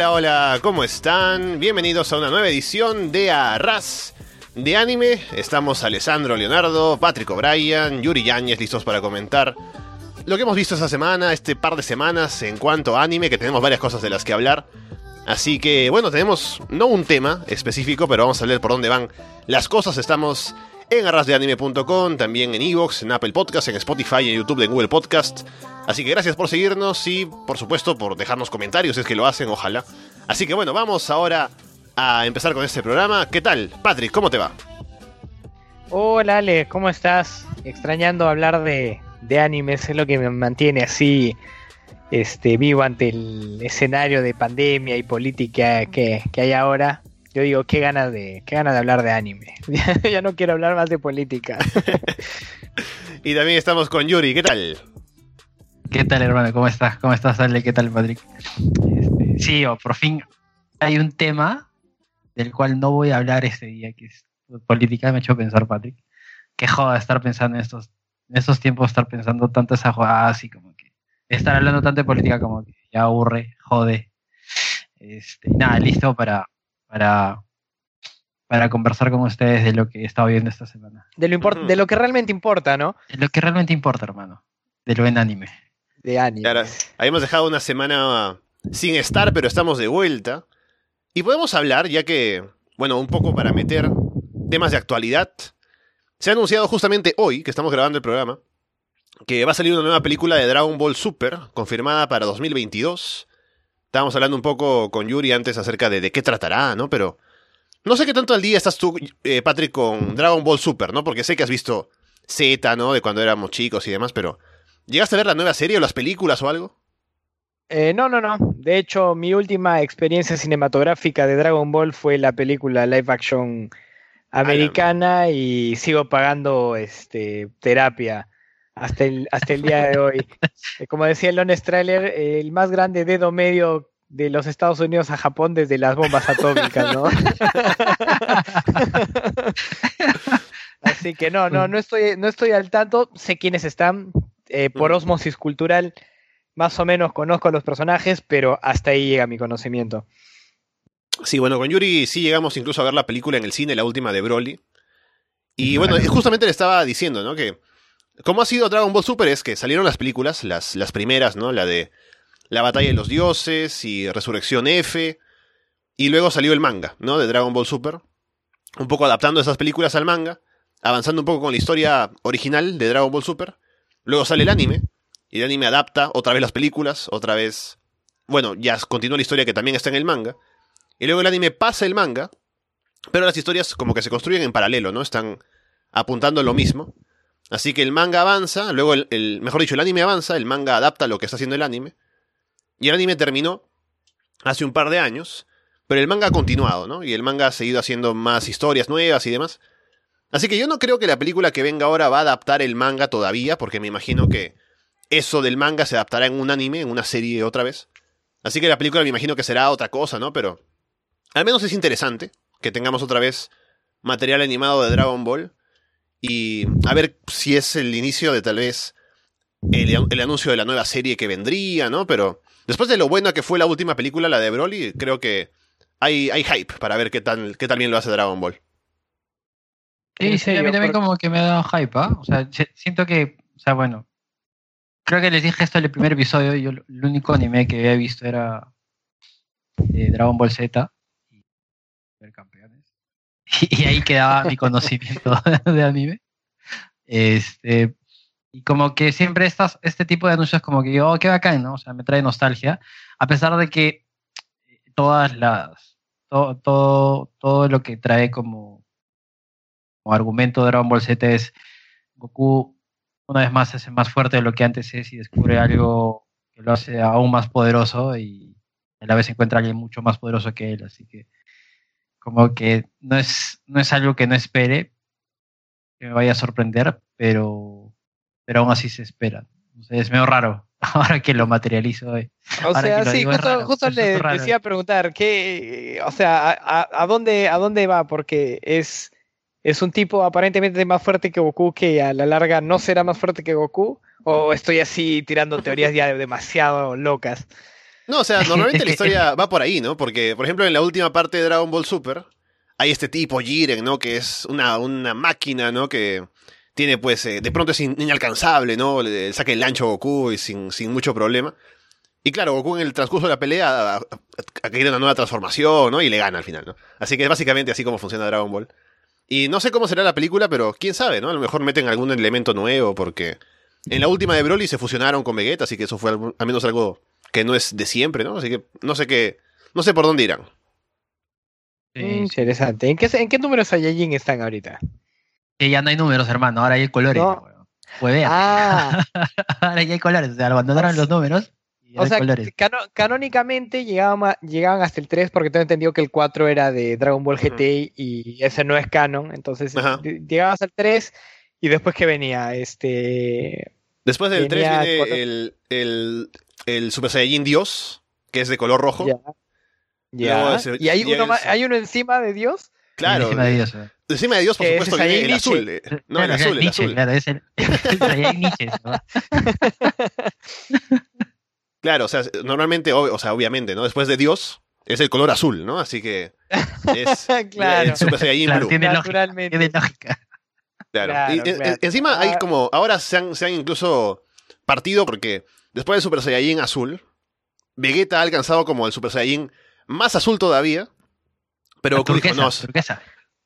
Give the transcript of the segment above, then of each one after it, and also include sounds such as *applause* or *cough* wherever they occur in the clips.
Hola, hola, ¿cómo están? Bienvenidos a una nueva edición de Arras de Anime. Estamos Alessandro Leonardo, Patrick O'Brien, Yuri Yáñez listos para comentar lo que hemos visto esta semana, este par de semanas en cuanto a anime, que tenemos varias cosas de las que hablar. Así que, bueno, tenemos no un tema específico, pero vamos a ver por dónde van las cosas. Estamos en arrasdeanime.com, también en Evox, en Apple Podcast, en Spotify, en YouTube, en Google Podcast. Así que gracias por seguirnos y, por supuesto, por dejarnos comentarios, si es que lo hacen, ojalá. Así que bueno, vamos ahora a empezar con este programa. ¿Qué tal? Patrick, ¿cómo te va? Hola Ale, ¿cómo estás? Extrañando hablar de, de animes, es lo que me mantiene así este, vivo ante el escenario de pandemia y política que, que hay ahora. Yo digo, qué ganas de, qué ganas de hablar de anime. *laughs* ya no quiero hablar más de política. *laughs* y también estamos con Yuri, ¿qué tal? ¿Qué tal, hermano? ¿Cómo estás? ¿Cómo estás, Ale? ¿Qué tal, Patrick? Este, sí, oh, por fin hay un tema del cual no voy a hablar este día, que es política, me ha hecho pensar, Patrick. Qué joda estar pensando en estos, en estos tiempos, estar pensando tanto esa jugada así como que estar hablando tanto de política como que ya aburre, jode. Este, nada, listo para, para, para conversar con ustedes de lo que he estado viendo esta semana. De lo, de lo que realmente importa, ¿no? De lo que realmente importa, hermano. De lo en anime. De anime. Claro, habíamos dejado una semana sin estar, pero estamos de vuelta. Y podemos hablar, ya que, bueno, un poco para meter temas de actualidad. Se ha anunciado justamente hoy, que estamos grabando el programa, que va a salir una nueva película de Dragon Ball Super, confirmada para 2022. Estábamos hablando un poco con Yuri antes acerca de de qué tratará, ¿no? Pero no sé qué tanto al día estás tú, eh, Patrick, con Dragon Ball Super, ¿no? Porque sé que has visto Z, ¿no? De cuando éramos chicos y demás, pero ¿llegaste a ver la nueva serie o las películas o algo? Eh, no, no, no. De hecho, mi última experiencia cinematográfica de Dragon Ball fue la película live action americana y sigo pagando este terapia hasta el, hasta el día de hoy. *laughs* Como decía el Lone Trailer, el más grande dedo medio de los Estados Unidos a Japón desde las bombas atómicas, ¿no? *laughs* Así que no, no, no estoy, no estoy al tanto. Sé quiénes están. Eh, por osmosis cultural, más o menos conozco a los personajes, pero hasta ahí llega mi conocimiento. Sí, bueno, con Yuri sí llegamos incluso a ver la película en el cine, la última de Broly. Y bueno, justamente le estaba diciendo, ¿no? Que como ha sido Dragon Ball Super es que salieron las películas, las, las primeras, ¿no? La de La Batalla de los Dioses y Resurrección F. Y luego salió el manga, ¿no? De Dragon Ball Super. Un poco adaptando esas películas al manga. Avanzando un poco con la historia original de Dragon Ball Super. Luego sale el anime. Y el anime adapta otra vez las películas. Otra vez. Bueno, ya continúa la historia que también está en el manga. Y luego el anime pasa el manga. Pero las historias como que se construyen en paralelo, ¿no? Están apuntando lo mismo. Así que el manga avanza, luego el, mejor dicho, el anime avanza, el manga adapta lo que está haciendo el anime. Y el anime terminó hace un par de años, pero el manga ha continuado, ¿no? Y el manga ha seguido haciendo más historias nuevas y demás. Así que yo no creo que la película que venga ahora va a adaptar el manga todavía, porque me imagino que eso del manga se adaptará en un anime, en una serie otra vez. Así que la película me imagino que será otra cosa, ¿no? Pero al menos es interesante que tengamos otra vez material animado de Dragon Ball y a ver si es el inicio de tal vez el, anuncio de la nueva serie que vendría, ¿no? Pero después de lo buena que fue la última película, la de Broly, creo que hay, hay hype para ver qué tal, qué tal bien lo hace Dragon Ball. Sí, sí, a mí también como que me ha dado hype, ¿ah? O sea, siento que, o sea, bueno, creo que les dije esto en el primer episodio, yo el único anime que había visto era eh, Dragon Ball Z y *laughs* y ahí quedaba mi conocimiento *laughs* de anime. Este, y como que siempre estas, este tipo de anuncios como que yo, oh, qué bacán, ¿no? O sea, me trae nostalgia, a pesar de que todas las, todo, todo, lo que trae como, argumento de Dragon Ball Z es Goku una vez más es más fuerte de lo que antes es y descubre algo que lo hace aún más poderoso y a la vez encuentra a alguien mucho más poderoso que él, así que como que no es, no es algo que no espere, que me vaya a sorprender, pero, pero aún así se espera. es medio raro *laughs* ahora que lo materializo. Eh. O sea, sí, justo, le decía preguntar, ¿qué, o sea, a, dónde, ¿a dónde va? Porque es, es un tipo aparentemente más fuerte que Goku que a la larga no será más fuerte que Goku. ¿O estoy así tirando teorías ya demasiado locas? No, o sea, *laughs* normalmente la historia va por ahí, ¿no? Porque, por ejemplo, en la última parte de Dragon Ball Super, hay este tipo, Jiren, ¿no? Que es una, una máquina, ¿no? Que tiene, pues, eh, de pronto es inalcanzable, ¿no? Le saca el ancho a Goku y sin, sin mucho problema. Y claro, Goku en el transcurso de la pelea ha, caído una nueva transformación, ¿no? Y le gana al final, ¿no? Así que es básicamente así como funciona Dragon Ball. Y no sé cómo será la película, pero quién sabe, ¿no? A lo mejor meten algún elemento nuevo, porque en la última de Broly se fusionaron con Vegeta, así que eso fue al menos algo que no es de siempre, ¿no? Así que no sé qué, no sé por dónde irán. Interesante. ¿En qué, ¿En qué números Saiyajin están ahorita? Que ya no hay números, hermano, ahora hay colores. No. Pues ah. *laughs* ahora ya hay colores, o sea, abandonaron los números o sea, canónicamente llegaban, llegaban, hasta el 3 porque tengo entendido que el 4 era de Dragon Ball GT y ese no es canon. Entonces llegaban hasta el 3 y después que venía este... Después del 3 viene el, el, el, Super Saiyajin Dios, que es de color rojo. Ya. ¿Y hay uno, hay uno encima de Dios? Claro. Encima de Dios. Eh. Encima de Dios, por supuesto, viene el azul. Eh. No, el azul, el azul. Claro, es el, *laughs* el *laughs* Claro, o sea, normalmente, o, sea, obviamente, ¿no? Después de Dios, es el color azul, ¿no? Así que es *laughs* claro. el Super Saiyajin claro, Tiene Naturalmente. lógica. Claro. y, encima hay ah. como, ahora se han, se han incluso partido porque después del Super Saiyajin azul, Vegeta ha alcanzado como el Super Saiyajin más azul todavía, pero Goku dijo, no,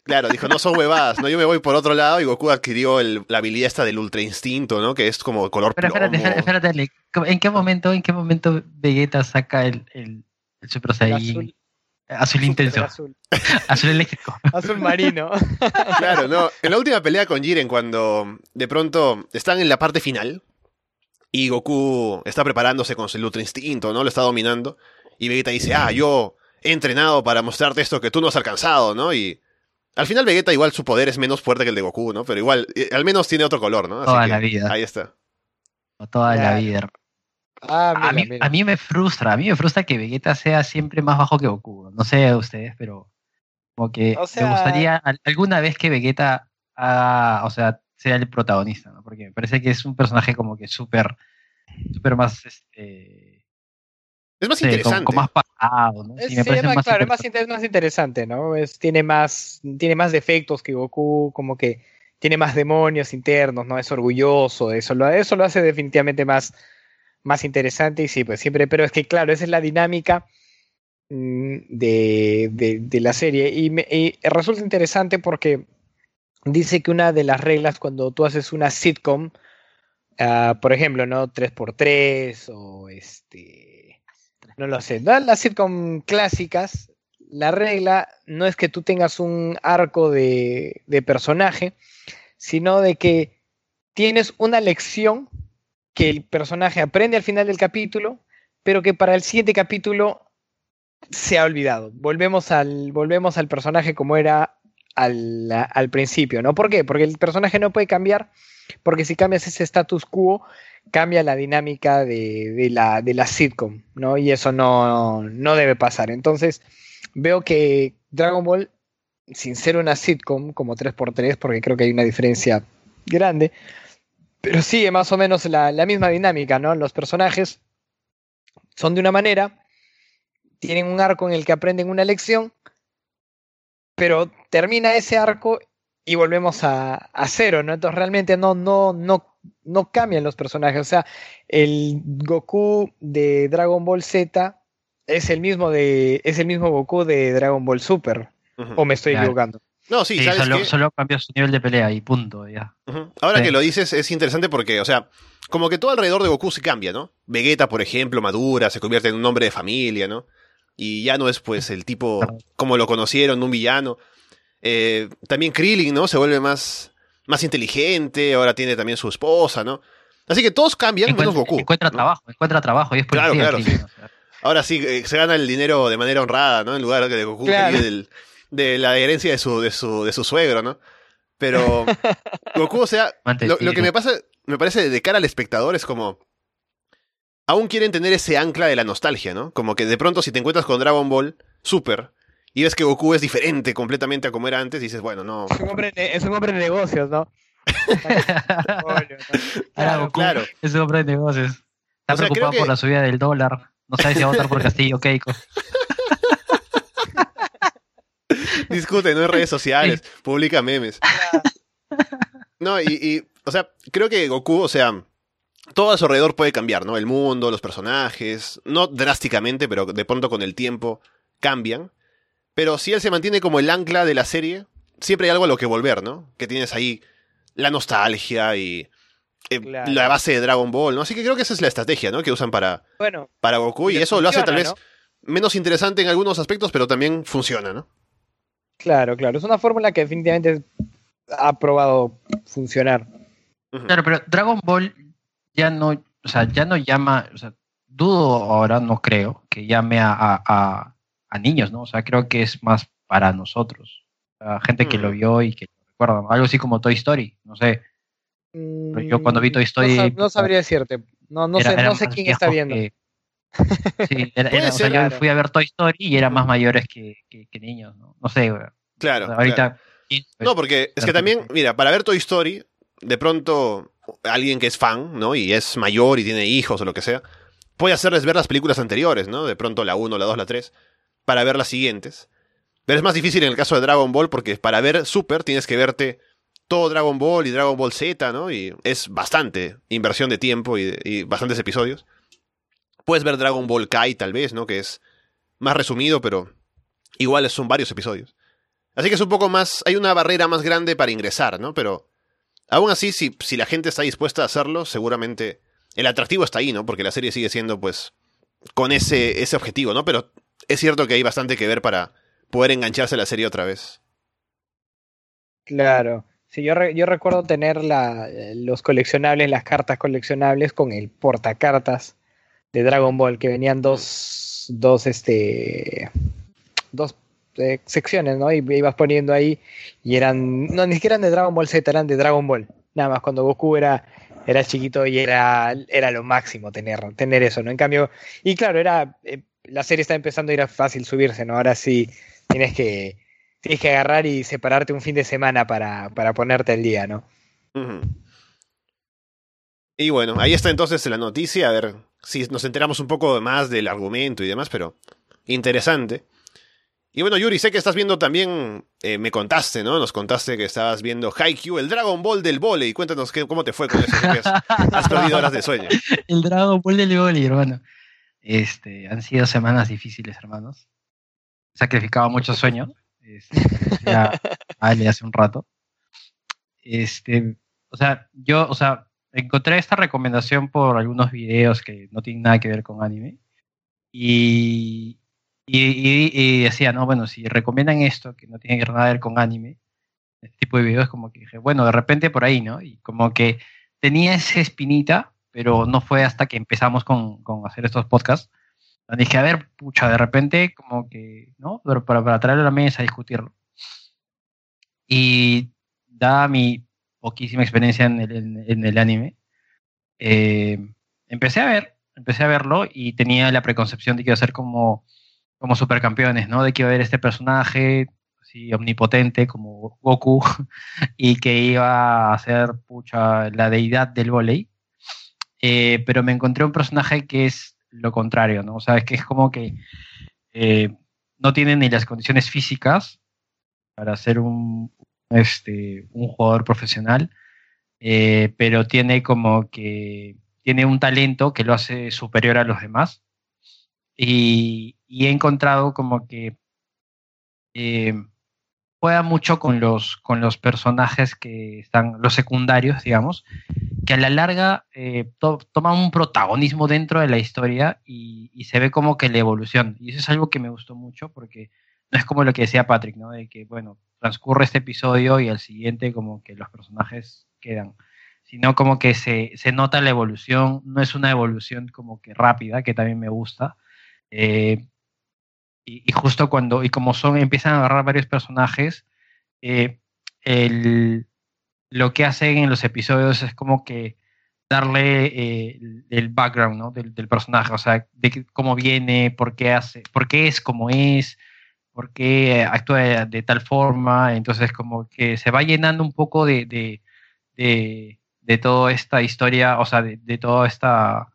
Claro, dijo, no son huevadas, ¿no? Yo me voy por otro lado y Goku adquirió la habilidad esta del ultra instinto, ¿no? Que es como color Pero espérate, espérate, ¿en qué momento, en qué momento Vegeta saca el, el, Super Saiyan? Azul, intenso. Azul. *laughs* azul. eléctrico. Azul marino. Claro, no. En la última pelea con Jiren, cuando de pronto están en la parte final y Goku está preparándose con su ultra instinto, ¿no? Lo está dominando. Y Vegeta dice, ah, yo he entrenado para mostrarte esto que tú no has alcanzado, ¿no? Y al final Vegeta igual su poder es menos fuerte que el de Goku, ¿no? Pero igual, eh, al menos tiene otro color, ¿no? toda la vida. Ahí está. Toda la vida. Ah, a, mí, a, mí, me frustra, a mí me frustra que Vegeta sea siempre más bajo que Goku. No sé ustedes, pero como que me gustaría alguna vez que Vegeta o sea, sea el protagonista, ¿no? Porque me parece que es un personaje como que súper, súper más, este, es más interesante. Con, más pasado, ¿no? Sí, me parece más, claro, es más, interesante, ¿no? Es, tiene, más, tiene más defectos que Goku, como que tiene más demonios internos, ¿no? Es orgulloso, eso lo, eso lo hace definitivamente más, más interesante y sí, pues siempre, pero es que claro, esa es la dinámica mm, de, de, la serie y, me, resulta interesante porque dice que una de las reglas cuando tú haces una sitcom, uh, por ejemplo, ¿no? 3x3 o este no lo sé. Las sitcom clásicas, la regla no es que tú tengas un arco de, personaje, sino de que tienes una lección que el personaje aprende al final del capítulo, pero que para el siguiente capítulo se ha olvidado. Volvemos al, volvemos al personaje como era al, al, principio, ¿no? ¿Por qué? Porque el personaje no puede cambiar, porque si cambias ese status quo, cambia la dinámica de, la, de la sitcom, ¿no? Y eso no, no debe pasar. Entonces, veo que Dragon Ball, sin ser una sitcom como 3x3, porque creo que hay una diferencia grande, pero sigue más o menos la, la misma dinámica, ¿no? Los personajes son de una manera, tienen un arco en el que aprenden una lección, pero termina ese arco y volvemos a, a, cero, ¿no? Entonces realmente no, no, no no cambian los personajes. O sea, el Goku de Dragon Ball Z es el mismo de. es el mismo Goku de Dragon Ball Super. O me estoy equivocando. No, sí, solo, cambia su nivel de pelea y punto, ya. Ahora que lo dices, es interesante porque, o sea, como que todo alrededor de Goku se cambia, ¿no? Vegeta, por ejemplo, madura, se convierte en un hombre de familia, ¿no? Y ya no es, pues, el tipo como lo conocieron, un villano. Eh, también Krillin, ¿no? Se vuelve más, más inteligente, ahora tiene también su esposa, ¿no? Así que todos cambian, menos Goku. Encuentra trabajo, encuentra trabajo y es Claro, claro. Ahora sí, eh, se gana el dinero de manera honrada, ¿no? En lugar de Goku de la herencia de su, de su, de su suegro, ¿no? Pero *laughs* Goku, o sea, lo, que me pasa, me parece de cara al espectador es como. Aún quieren tener ese ancla de la nostalgia, ¿no? Como que de pronto si te encuentras con Dragon Ball Super y ves que Goku es diferente completamente a como era antes, y dices, bueno, no. Es un hombre, de, es un hombre de negocios, ¿no? *laughs* claro, claro. Es un hombre de negocios. Está preocupado por la subida del dólar. No sabes si va a votar por Castillo Keiko. *laughs* Discute, no en redes sociales, publica memes. No, y, y, o sea, creo que Goku, o sea, todo a su alrededor puede cambiar, ¿no? El mundo, los personajes, no drásticamente, pero de pronto con el tiempo cambian. Pero si él se mantiene como el ancla de la serie, siempre hay algo a lo que volver, ¿no? Que tienes ahí la nostalgia y eh, la base de Dragon Ball, ¿no? Así que creo que esa es la estrategia, ¿no? Que usan para, bueno, para Goku y eso lo hace tal vez menos interesante en algunos aspectos, pero también funciona, ¿no? Claro, claro. Es una fórmula que definitivamente ha probado funcionar. Claro, pero Dragon Ball ya no, o sea, ya no llama, o sea, dudo ahora, no creo, que llame a, a, a niños, ¿no? O sea, creo que es más para nosotros. gente que lo mm. vio y que lo recuerda. Algo así como Toy Story, no sé. yo cuando vi Toy Story. No, sabría decirte. No, no sé, no sé quién está viendo. *laughs* Sí, o sea, yo fui a ver Toy Story y eran más mayores que, que, niños, ¿no? No sé, Claro. ahorita. No, porque es que también, mira, para ver Toy Story, de pronto alguien que es fan, ¿no? Y es mayor y tiene hijos o lo que sea, puede hacerles ver las películas anteriores, ¿no? De pronto la 1, la 2, la 3, para ver las siguientes. Pero es más difícil en el caso de Dragon Ball porque para ver Super tienes que verte todo Dragon Ball y Dragon Ball Z, ¿no? Y es bastante inversión de tiempo y, bastantes episodios. Puedes ver Dragon Ball Kai tal vez, ¿no? Que es más resumido, pero igual son varios episodios. Así que es un poco más, hay una barrera más grande para ingresar, ¿no? Pero aún así, si, si la gente está dispuesta a hacerlo, seguramente el atractivo está ahí, ¿no? Porque la serie sigue siendo, pues, con ese, ese objetivo, ¿no? Pero es cierto que hay bastante que ver para poder engancharse a la serie otra vez. Claro. Sí, yo, yo recuerdo tener la, los coleccionables, las cartas coleccionables con el portacartas de Dragon Ball, que venían dos, dos, este, dos eh, secciones, ¿no? Y ibas poniendo ahí y eran, no, ni siquiera eran de Dragon Ball Z, eran de Dragon Ball. Nada más cuando Goku era, era chiquito y era, era lo máximo tener, tener eso, ¿no? En cambio, y claro, era, eh, la serie está empezando y era fácil subirse, ¿no? Ahora sí tienes que, tienes que agarrar y separarte un fin de semana para, para ponerte al día, ¿no? Y bueno, ahí está entonces la noticia, a ver si nos enteramos un poco más del argumento y demás, pero interesante. Y bueno, Yuri, sé que estás viendo también, eh, me contaste, ¿no? Nos contaste que estabas viendo Haikyuu, el Dragon Ball del volei. Cuéntanos qué, cómo te fue con eso, has, perdido horas de sueño. *laughs* El Dragon Ball del volei, hermano. Este, han sido semanas difíciles, hermanos. He sacrificado mucho sueño. Este, *laughs* ya hace un rato. Este, o sea, yo, o sea, encontré esta recomendación por algunos videos que no tienen nada que ver con anime. Y, y, decía, no, bueno, si recomiendan esto, que no tiene nada que ver con anime, este tipo de videos, como que dije, bueno, de repente por ahí, ¿no? Y como que tenía esa espinita, pero no fue hasta que empezamos con, con hacer estos podcasts. Dije, a ver, pucha, de repente, como que, ¿no? Pero para, para traerlo a la mesa, discutirlo. Y dada mi poquísima experiencia en el, en, el anime, eh, empecé a ver, empecé a verlo y tenía la preconcepción de que iba a ser como como supercampeones, ¿no? De que iba a haber este personaje así omnipotente como Goku *laughs* y que iba a ser pucha, la deidad del volei. Eh, pero me encontré un personaje que es lo contrario, ¿no? O sea, es que es como que eh, no tiene ni las condiciones físicas para ser un, este, un jugador profesional, eh, pero tiene como que tiene un talento que lo hace superior a los demás. Y, y he encontrado como que eh, juega mucho con los, con los personajes que están, los secundarios, digamos, que a la larga eh, toman un protagonismo dentro de la historia y, se ve como que la evolución. Y eso es algo que me gustó mucho porque no es como lo que decía Patrick, ¿no? De que, bueno, transcurre este episodio y al siguiente como que los personajes quedan sino como que se, se, nota la evolución, no es una evolución como que rápida, que también me gusta, eh, y, justo cuando, y como son, empiezan a agarrar varios personajes, eh, el, lo que hacen en los episodios es como que darle eh, el, background ¿no? del, personaje, o sea, de cómo viene, por qué hace, por qué es como es, por qué actúa de, tal forma, entonces como que se va llenando un poco de, de, de, de toda esta historia, o sea, de, toda esta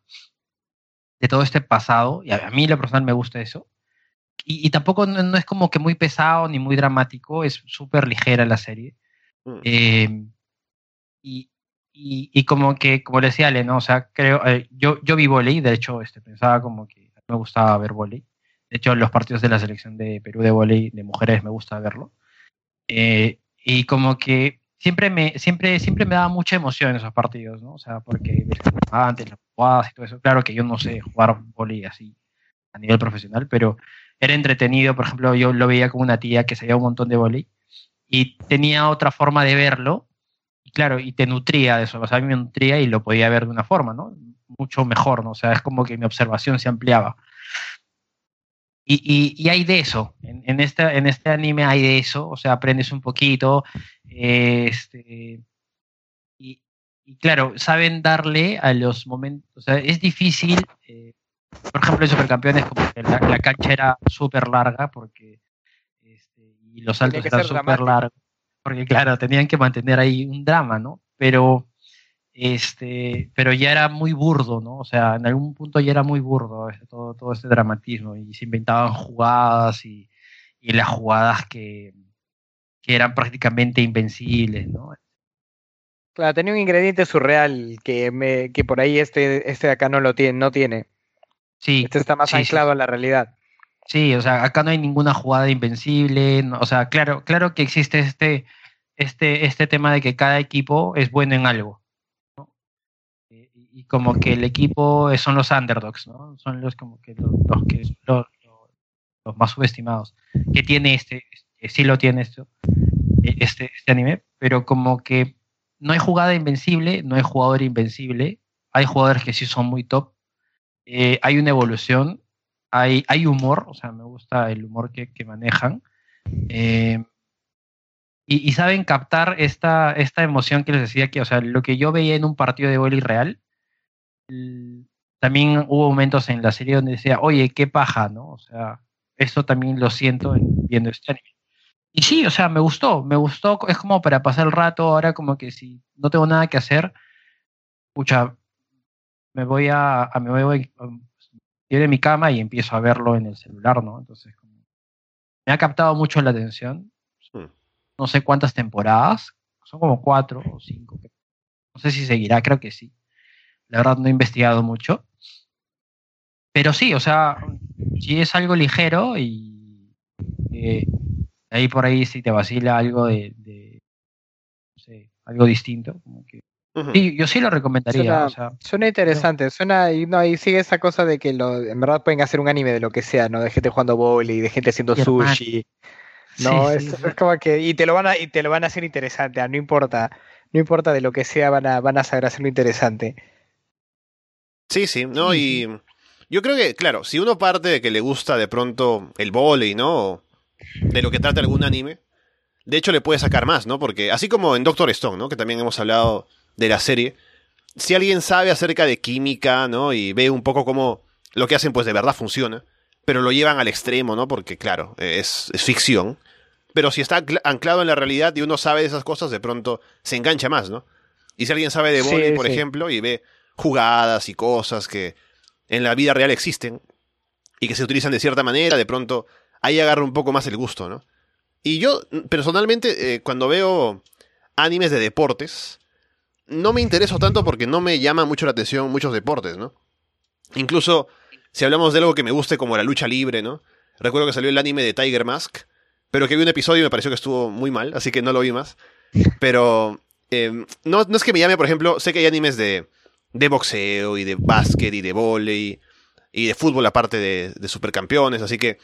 de todo este pasado, y a, mí lo personal me gusta eso. Y, tampoco no, es como que muy pesado ni muy dramático, es súper ligera la serie. Mm. Em, y, y, como que, como le decía Ale, ¿no? O sea, creo, eh, yo, yo vi volei, de hecho, este, pensaba como que me gustaba ver volei. De hecho, los partidos de la selección de Perú de volei de mujeres me gusta verlo. Eh, y como que siempre me, siempre, siempre me daba mucha emoción esos partidos, ¿no? O sea, porque antes las jugadas y todo eso. Claro que yo no sé jugar volei así a nivel profesional, pero era entretenido. Por ejemplo, yo lo veía con una tía que sabía un montón de volei y tenía otra forma de verlo claro, y te nutría de eso, o sea, me nutría y lo podía ver de una forma, ¿no? Mucho mejor, ¿no? O sea, es como que mi observación se ampliaba. Y, y, hay de eso, en, en, este, en este anime hay de eso, o sea, aprendes un poquito, este, y, y, claro, saben darle a los momentos, o sea, es difícil, eh, por ejemplo, en Supercampeones, como que la, la cancha era súper larga, porque, este, y los saltos eran súper largos porque claro, tenían que mantener ahí un drama, ¿no? Pero, este, pero ya era muy burdo, ¿no? O sea, en algún punto ya era muy burdo todo, todo este dramatismo y se inventaban jugadas y, y las jugadas que, que eran prácticamente invencibles, ¿no? Claro, tenía un ingrediente surreal que, me, que por ahí este, este de acá no lo tiene, no tiene. Sí. Este está más anclado a la realidad. Sí, o sea, acá no hay ninguna jugada invencible, o sea, claro, claro que existe este, este, este tema de que cada equipo es bueno en algo. Y, como que el equipo son los underdogs, ¿no? Son los como que los, que los, los, más subestimados. Que tiene este, sí lo tiene esto, este, este anime, pero como que no hay jugada invencible, no hay jugador invencible, hay jugadores que sí son muy top, eh, hay una evolución hay, hay humor, o sea, me gusta el humor que, manejan. Eh, y, saben captar esta, esta emoción que les decía que, o sea, lo que yo veía en un partido de boli real, también hubo momentos en la serie donde decía, oye, qué paja, ¿no? O sea, eso también lo siento viendo este anime. Y sí, o sea, me gustó, me gustó, es como para pasar el rato, ahora como que si no tengo nada que hacer, escucha, me voy a, a me voy a, de mi cama y empiezo a verlo en el celular, ¿no? Entonces, me ha captado mucho la atención. Hmm. No sé cuántas temporadas, son como cuatro o cinco. No sé si seguirá, creo que sí. La verdad no he investigado mucho. Pero sí, o sea, si es algo ligero y eh, ahí por ahí si te vacila algo de, de no sé, algo distinto, como que Sí, yo sí lo recomendaría. Suena, interesante, suena y no, y sigue esa cosa de que lo, en verdad pueden hacer un anime de lo que sea, ¿no? De gente jugando y de gente haciendo sushi. No, es, como que, y te lo van a, y te lo van a hacer interesante, ah, no importa, no importa de lo que sea, van a, van a saber hacerlo interesante. Sí, sí, no, y yo creo que, claro, si uno parte de que le gusta de pronto el volei, ¿no? De lo que trata algún anime, de hecho le puede sacar más, ¿no? Porque así como en Doctor Stone, ¿no? Que también hemos hablado de la serie, si alguien sabe acerca de química, ¿no? Y ve un poco cómo lo que hacen, pues de verdad funciona, pero lo llevan al extremo, ¿no? Porque, claro, es, ficción. Pero si está anclado en la realidad y uno sabe de esas cosas, de pronto se engancha más, ¿no? Y si alguien sabe de volei, por ejemplo, y ve jugadas y cosas que en la vida real existen y que se utilizan de cierta manera, de pronto ahí agarra un poco más el gusto, ¿no? Y yo, personalmente, eh, cuando veo animes de deportes, no me intereso tanto porque no me llama mucho la atención muchos deportes, ¿no? Incluso si hablamos de algo que me guste como la lucha libre, ¿no? Recuerdo que salió el anime de Tiger Mask, pero que vi un episodio y me pareció que estuvo muy mal, así que no lo vi más. Pero em, no, no es que me llame, por ejemplo, sé que hay animes de, de boxeo y de básquet y de volei y de fútbol aparte de, de supercampeones, así que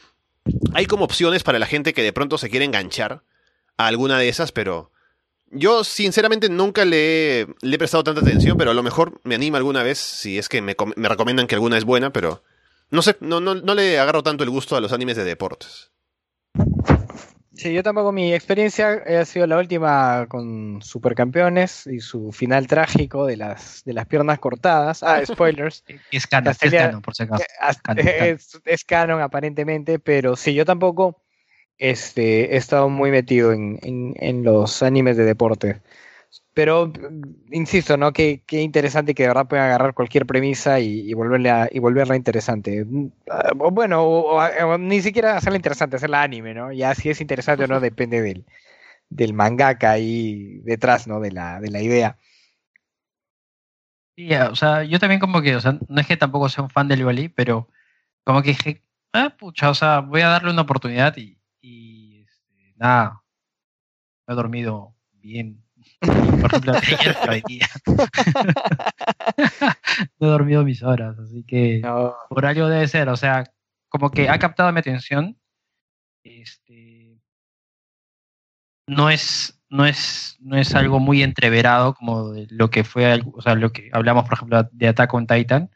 hay como opciones para la gente que de pronto se quiere enganchar a alguna de esas, pero yo sinceramente nunca le he, prestado tanta atención, pero a lo mejor me anima alguna vez si es que me, recomiendan que alguna es buena, pero no sé, no, no, no le agarro tanto el gusto a los animes de deportes. Sí, yo tampoco. Mi experiencia ha sido la última con Supercampeones y su final trágico de las, de las piernas cortadas. Ah, *laughs* spoilers. es canon, es canon, por si acaso. *laughs* es canon aparentemente, pero sí, yo tampoco este, he estado muy metido en, en, los animes de deporte. Pero, insisto, ¿no? Qué, qué interesante que de verdad puedan agarrar cualquier premisa y, volverla, y volverla interesante. Ah, bueno, o, ni siquiera hacerla interesante, hacerla anime, ¿no? Ya si es interesante o no depende del, del mangaka ahí detrás, ¿no? De la, de la idea. Sí, o sea, yo también como que, o sea, no es que tampoco sea un fan del Wally, pero como que dije, ah, pucha, o sea, voy a darle una oportunidad y, y este, nada, he dormido bien *laughs* por ejemplo, *laughs* *laughs* no he dormido mis horas, así que por algo debe ser. O sea, como que ha captado mi atención. Este, no es, no es, no es algo muy entreverado como lo que fue, o sea, lo que hablamos, por ejemplo, de Attack on Titan,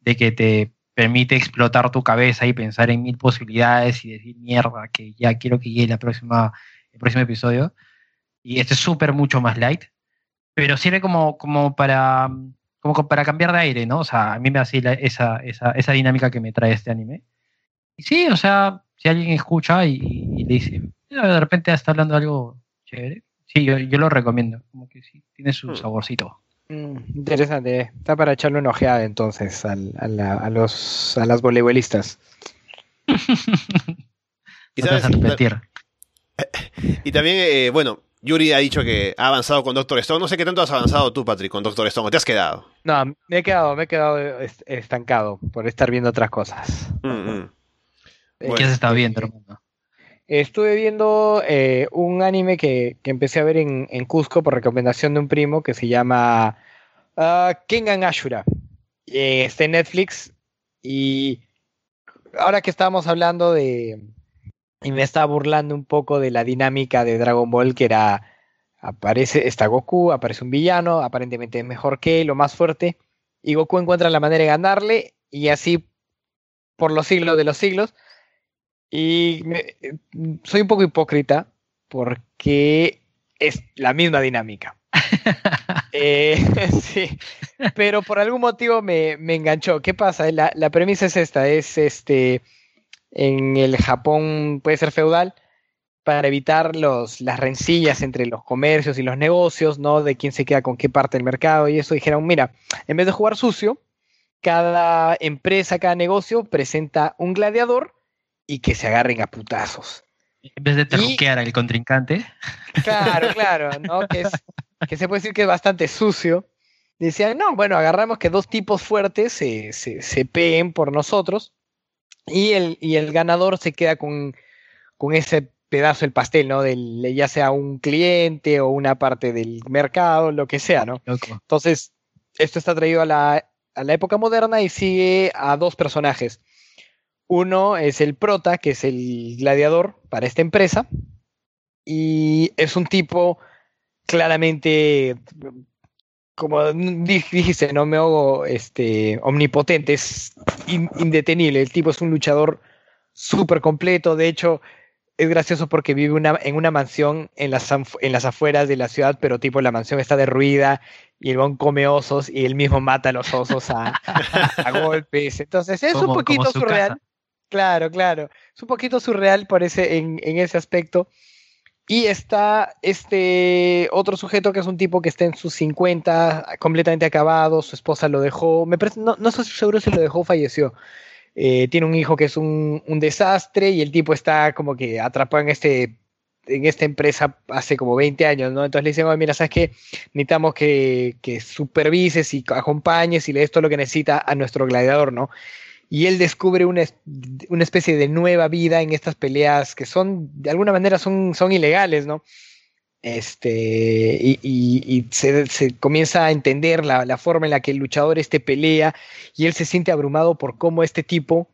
de que te permite explotar tu cabeza y pensar en mil posibilidades y decir mierda, que ya quiero que llegue la próxima, el próximo episodio y este es súper mucho más light, pero sirve como, como, para, como para cambiar de aire, ¿no? O sea, a mí me hace esa, esa, esa dinámica que me trae este anime. Y sí, o sea, si alguien escucha y, le dice, de repente está hablando de algo chévere, sí, yo, yo lo recomiendo, como que sí, tiene su hmm. saborcito. Mm, interesante, está para echarle una ojeada entonces a, a, los, a las voleibolistas. *laughs* y, *laughs* y también, eh, bueno, Yuri ha dicho que ha avanzado con Doctor Stone. No sé qué tanto has avanzado tú, Patrick, con Doctor Stone. ¿O te has quedado? No, me he quedado, me he quedado estancado por estar viendo otras cosas. Mm, mm. Eh, ¿Qué has estado viendo, hermano? Estuve viendo eh, un anime que, empecé a ver en, Cusco por recomendación de un primo que se llama uh, Kengan Ashura. Eh, está en Netflix y ahora que estábamos hablando de, y me estaba burlando un poco de la dinámica de Dragon Ball, que era, aparece, está Goku, aparece un villano, aparentemente es mejor que lo más fuerte, y Goku encuentra la manera de ganarle, y así por los siglos de los siglos. Y soy un poco hipócrita, porque es la misma dinámica. *laughs* Eh, *laughs* sí, pero por algún motivo me, me enganchó. ¿Qué pasa? La, la premisa es esta, es este en el Japón puede ser feudal, para evitar los, las rencillas entre los comercios y los negocios, ¿no? De quién se queda con qué parte del mercado y eso, dijeron, mira, en vez de jugar sucio, cada empresa, cada negocio presenta un gladiador y que se agarren a putazos. En vez de terruquear al contrincante. Claro, *laughs* claro, ¿no? Que, que se puede decir que es bastante sucio. Decían, no, bueno, agarramos que dos tipos fuertes se, se, se peguen por nosotros y el, y el ganador se queda con, con ese pedazo del pastel, ¿no? Del, ya sea un cliente o una parte del mercado, lo que sea, ¿no? Entonces, esto está traído a la, a la época moderna y sigue a dos personajes. Uno es el prota, que es el gladiador para esta empresa, y es un tipo claramente como dijiste, no me hago este, omnipotente, es indetenible. El tipo es un luchador súper completo. De hecho, es gracioso porque vive una, en una mansión en las, en las afueras de la ciudad, pero tipo la mansión está derruida y el bon come osos y él mismo mata a los osos a, *laughs* golpes. Entonces es un poquito surreal. Claro, claro. Es un poquito surreal por ese, en, ese aspecto. Y está este otro sujeto que es un tipo que está en sus 50, completamente acabado, su esposa lo dejó, no, no estoy seguro si lo dejó falleció. Eh, tiene un hijo que es un, desastre y el tipo está como que atrapado en este en esta empresa hace como 20 años, ¿no? Entonces le dicen, mira, ¿sabes qué? Necesitamos que, que supervises y acompañes y le des todo lo que necesita a nuestro gladiador, ¿no? Y él descubre una, una, especie de nueva vida en estas peleas que son, de alguna manera, son, son ilegales, ¿no? Este, y, y, se, se, comienza a entender la, la, forma en la que el luchador este pelea y él se siente abrumado por cómo este tipo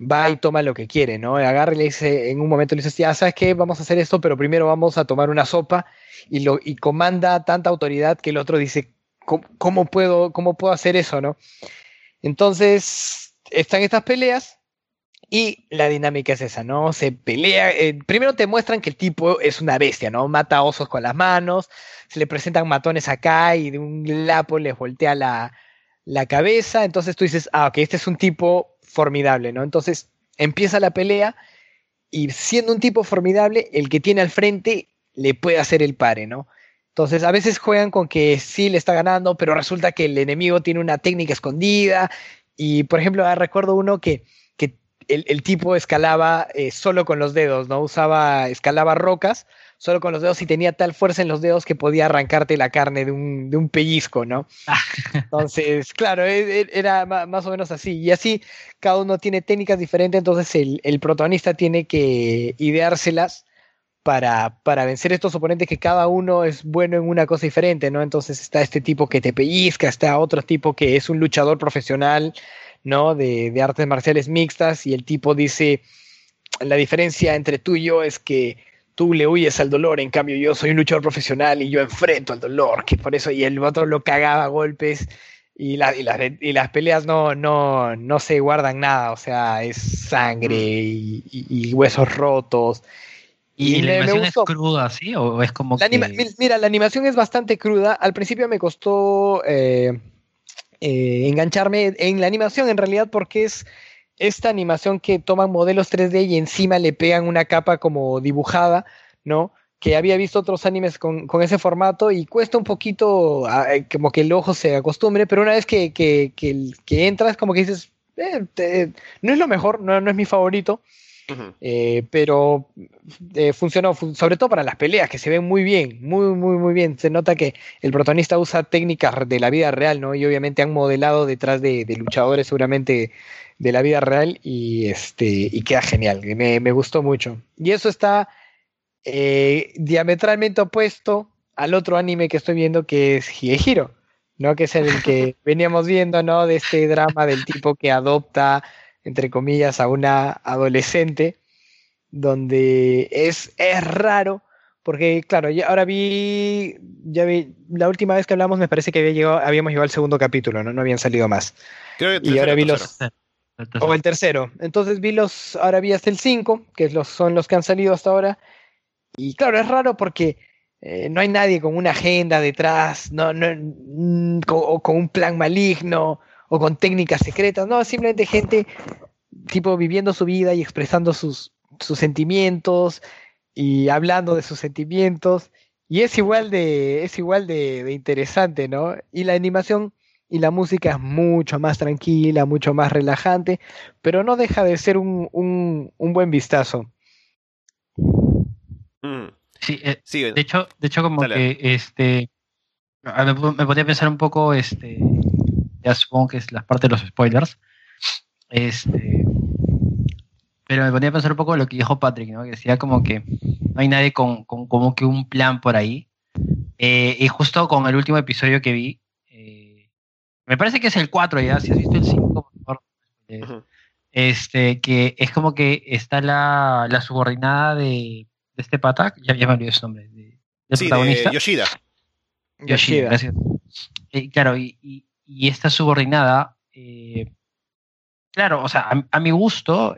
va y toma lo que quiere, ¿no? Agarra y le dice, en un momento le dice, ya sabes qué, vamos a hacer esto, pero primero vamos a tomar una sopa y, lo, y comanda tanta autoridad que el otro dice, ¿cómo, cómo puedo, cómo puedo hacer eso, no? Entonces, están estas peleas y la dinámica es esa, ¿no? Se pelea. Eh, primero te muestran que el tipo es una bestia, ¿no? Mata osos con las manos, se le presentan matones acá y de un lapo les voltea la, la cabeza. Entonces tú dices, ah, ok, este es un tipo formidable, ¿no? Entonces empieza la pelea y siendo un tipo formidable, el que tiene al frente le puede hacer el pare, ¿no? Entonces, a veces juegan con que sí le está ganando, pero resulta que el enemigo tiene una técnica escondida. Y, por ejemplo, ah, recuerdo uno que, que el, tipo escalaba eh, solo con los dedos, ¿no? Usaba, escalaba rocas solo con los dedos y tenía tal fuerza en los dedos que podía arrancarte la carne de un, de un pellizco, ¿no? *laughs* Entonces, claro, e, e, era más o menos así. Y así cada uno tiene técnicas diferentes, entonces el, el protagonista tiene que ideárselas para, para vencer estos oponentes que cada uno es bueno en una cosa diferente, ¿no? Entonces está este tipo que te pellizca, está otro tipo que es un luchador profesional, ¿no? De, de artes marciales mixtas y el tipo dice, la diferencia entre tú y yo es que tú le huyes al dolor, en cambio yo soy un luchador profesional y yo enfrento al dolor, que por eso, y el otro lo cagaba a golpes y, la, y, las peleas no, no, no se guardan nada, o sea, es sangre mm. y, huesos rotos. ¿Y, la animación es cruda, sí? ¿O es como Mira, la animación es bastante cruda. Al principio me costó eh, eh, engancharme en la animación, en realidad, porque es esta animación que toman modelos 3D y encima le pegan una capa como dibujada, ¿no? Que había visto otros animes con, ese formato y cuesta un poquito ah, eh, como que el ojo se acostumbre, pero una vez que, que, que, entras, como que dices, no es lo mejor, no, no es mi favorito, eh, pero funcionó, sobre todo para las peleas, que se ven muy bien, muy, muy, muy bien. Se nota que el protagonista usa técnicas de la vida real, ¿no? Y obviamente han modelado detrás de, de luchadores seguramente de la vida real y, este, y queda genial. Me, me gustó mucho. Y eso está eh, diametralmente opuesto al otro anime que estoy viendo que es Higehiro, ¿no? Que es el que *laughs* veníamos viendo, ¿no? De este drama del tipo que adopta, entre comillas, a una adolescente, donde es, es raro, porque claro, ya, ahora vi, ya vi, la última vez que hablamos me parece que había llegado, habíamos llegado al segundo capítulo, ¿no? No habían salido más. y ahora vi los... *laughs* O el tercero. Entonces vi los, ahora vi hasta el 5, que los, son los que han salido hasta ahora. Y claro, es raro porque eh, no hay nadie con una agenda detrás, no, no, mm, o con un plan maligno, o con técnicas secretas, no, simplemente gente tipo viviendo su vida y expresando sus, sus sentimientos y hablando de sus sentimientos. Y es igual de, es igual de, de interesante, ¿no? Y la animación y la música es mucho más tranquila, mucho más relajante, pero no deja de ser un, un, buen vistazo. Mm. Sí, eh, de hecho, de hecho como que este me, podía pensar un poco, este, ya supongo que es la parte de los spoilers, este, pero me ponía a pensar un poco lo que dijo Patrick, ¿no? que decía como que no hay nadie con, con como que un plan por ahí. Eh, y justo con el último episodio que vi, me parece que es el 4 ya, si has visto el 5, por favor. Este, que es como que está la, la subordinada de, de, este pata, ya, me olvidé su nombre, de, sí, protagonista. De Yoshida. Yoshida, gracias. Eh, claro, y, y, esta subordinada, eh, claro, o sea, a, mi gusto,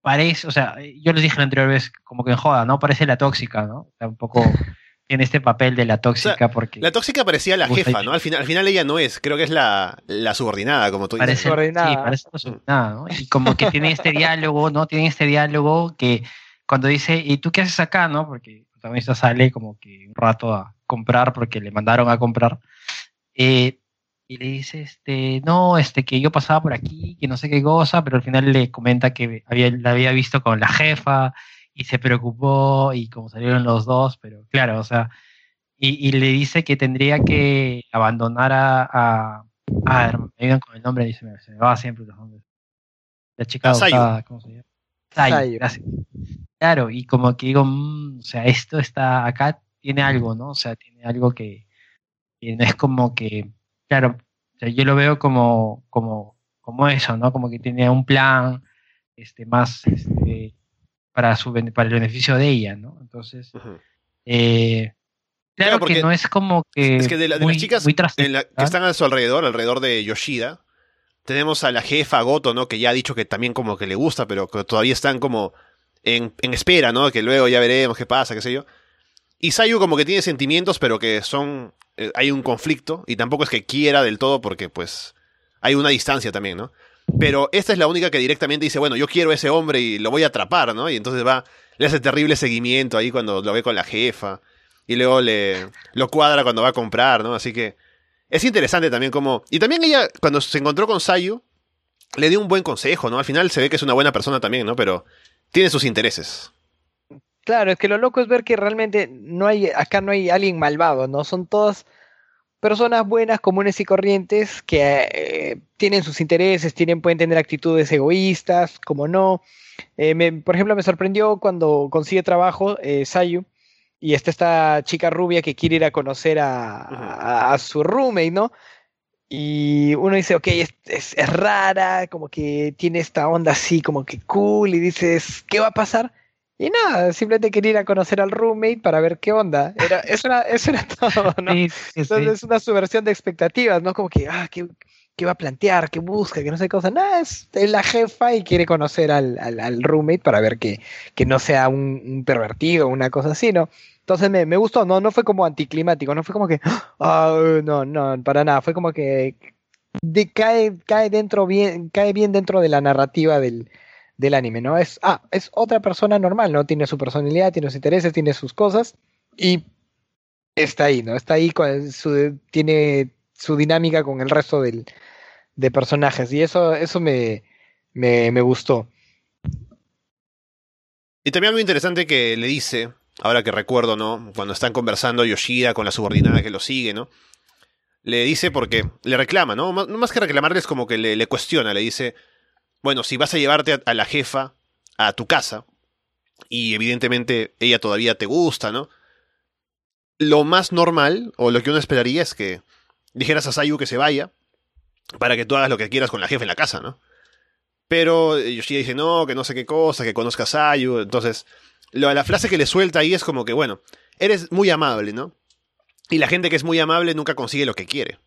parece, o sea, yo les dije la anterior vez, como que en joda, ¿no? Parece la tóxica, ¿no? Sea, un poco *laughs* en este papel de la tóxica porque... La tóxica parecía la jefa, ¿no? Al final, al final ella no es, creo que es la, la subordinada, como tú dices. Sí, parece la subordinada, ¿no? Y como que tiene este diálogo, ¿no? Tiene este diálogo que cuando dice, ¿y tú qué haces acá, no? Porque el protagonista sale como que un rato a comprar porque le mandaron a comprar. Eh, y le dice, este, no, este, que yo pasaba por aquí, que no sé qué cosa, pero al final le comenta que había, la había visto con la jefa y se preocupó y como salieron los dos, pero claro, o sea, y, le dice que tendría que abandonar a, a, a me ayudan con el nombre, dice, se me va siempre los nombres. La chica adoptada, ¿cómo se llama? Sayu, gracias. Claro, y como que digo, mm, o sea, esto está acá, tiene algo, ¿no? O sea, tiene algo que, no es como que, claro, o sea, yo lo veo como, como, como eso, ¿no? Como que tiene un plan, este, más, este, para, su, para el beneficio de ella, ¿no? Entonces, eh, claro, que no es como que... Es que de, las chicas que están a su alrededor, alrededor de Yoshida, tenemos a la jefa Goto, ¿no? Que ya ha dicho que también como que le gusta, pero que todavía están como en, espera, ¿no? Que luego ya veremos qué pasa, qué sé yo. Y Sayu como que tiene sentimientos, pero que son... Eh, hay un conflicto, y tampoco es que quiera del todo, porque pues hay una distancia también, ¿no? Pero esta es la única que directamente dice, bueno, yo quiero a ese hombre y lo voy a atrapar, ¿no? Y entonces va, le hace terrible seguimiento ahí cuando lo ve con la jefa. y luego le lo cuadra cuando va a comprar, ¿no? Así que es interesante también como... Y también ella, cuando se encontró con Sayu, le dio un buen consejo, ¿no? Al final se ve que es una buena persona también, ¿no? Pero tiene sus intereses. Claro, es que lo loco es ver que realmente no hay, acá no hay alguien malvado, ¿no? Son todas personas buenas, comunes y corrientes que eh, tienen sus intereses, tienen, pueden tener actitudes egoístas, como no. Eh, por ejemplo, me sorprendió cuando consigue trabajo eh, Sayu y está esta chica rubia que quiere ir a conocer a, su roommate, ¿no? Y uno dice, ok, es, es, rara, como que tiene esta onda así, como que cool, y dices, ¿qué va a pasar? Y nada, simplemente quería ir a conocer al roommate para ver qué onda. Era, eso, era, eso era todo, ¿no? Entonces es una subversión de expectativas, ¿no? Como que, ah, ¿qué, qué va a plantear? ¿Qué busca? Que no sé qué cosa. Nada, es, la jefa y quiere conocer al, al, roommate para ver que, que no sea un, un pervertido o una cosa así, ¿no? Entonces me, me, gustó, no, no fue como anticlimático, no fue como que, oh, *gasps* no, no, para nada, fue como que cae, cae dentro bien, cae bien dentro de la narrativa del, del anime, ¿no? Es, ah, es otra persona normal, ¿no? Tiene su personalidad, tiene sus intereses, tiene sus cosas y está ahí, ¿no? Está ahí, con su, tiene su dinámica con el resto del, de personajes y eso, eso me, me, me gustó. Y también algo interesante que le dice ahora que recuerdo, ¿no? Cuando están conversando Yoshida con la subordinada que lo sigue, ¿no? Le dice porque le reclama, ¿no? No más que reclamarle es como que le, cuestiona, le dice, bueno, si vas a llevarte a, la jefa a tu casa, y evidentemente ella todavía te gusta, ¿no? Lo más normal, o lo que uno esperaría es que dijeras a Sayu que se vaya, para que tú hagas lo que quieras con la jefa en la casa, ¿no? Pero Yoshida dice, no, que no sé qué cosa, que conozca a Sayu, entonces la frase que le suelta ahí es como que, bueno, eres muy amable, ¿no? Y la gente que es muy amable nunca consigue lo que quiere.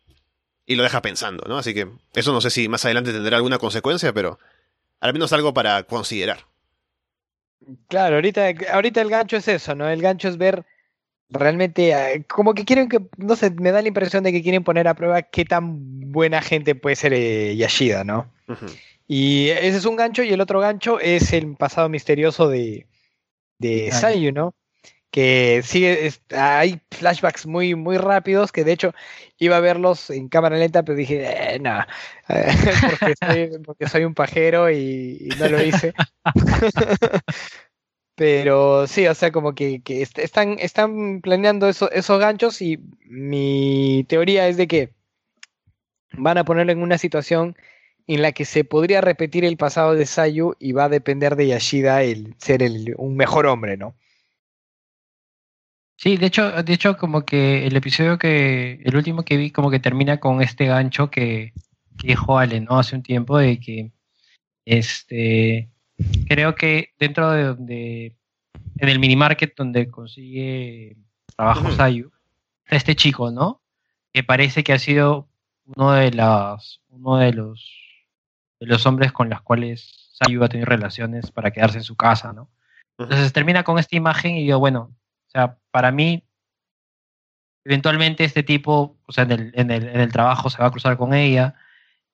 Y lo deja pensando, ¿no? Así que eso no sé si más adelante tendrá alguna consecuencia, pero al menos algo para considerar. Claro, ahorita, ahorita el gancho es eso, ¿no? El gancho es ver realmente, eh, como que quieren que, no sé, me da la impresión de que quieren poner a prueba qué tan buena gente puede ser eh, Yashida, ¿no? Y ese es un gancho y el otro gancho es el pasado misterioso de, de Sayu, ¿no? Que sigue, hay flashbacks muy, muy rápidos, que de hecho iba a verlos en cámara lenta, pero dije, eh, no, *laughs* porque, soy, un pajero y, no lo hice. *laughs* pero sí, o sea, como que, están, están planeando esos ganchos y mi teoría es de que van a ponerlo en una situación en la que se podría repetir el pasado de Sayu y va a depender de Yashida el ser un mejor hombre, ¿no? Sí, de hecho, de hecho, como que el episodio que, el último que vi, como que termina con este gancho que, dijo Ale, ¿no? Hace un tiempo de que, este, creo que dentro de, de en el mini market donde consigue trabajo Sayu, este chico, ¿no? Que parece que ha sido uno de las, uno de los de los hombres con los cuales Sayu ha tenido relaciones para quedarse en su casa, ¿no? Entonces termina con esta imagen y yo, bueno, o sea, para mí, eventualmente este tipo, o sea, en el, en el, en el trabajo se va a cruzar con ella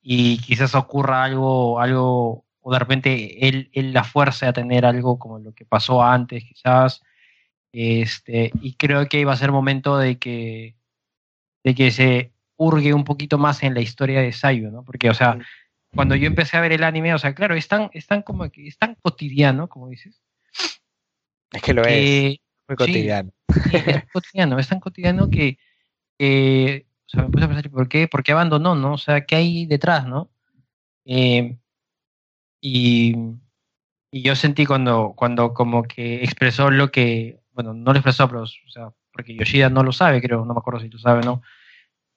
y quizás ocurra algo, algo, o de repente él, él la fuerza a tener algo como lo que pasó antes, quizás, este, y creo que iba a ser momento de que, de que se hurgue un poquito más en la historia de Sayu, ¿no? Porque, o sea, cuando yo empecé a ver el anime, o sea, claro, es tan, como que es tan cotidiano, como dices. Es que lo es. Muy cotidiano. es *laughs* cotidiano, es tan cotidiano que, o sea, me puse a pensar, ¿por qué, ¿por qué abandonó, no? O sea, ¿qué hay detrás, no? Eh, y, y, yo sentí cuando, cuando como que expresó lo que, bueno, no lo expresó, pero, o sea, porque Yoshida no lo sabe, creo, no me acuerdo si lo sabe o no,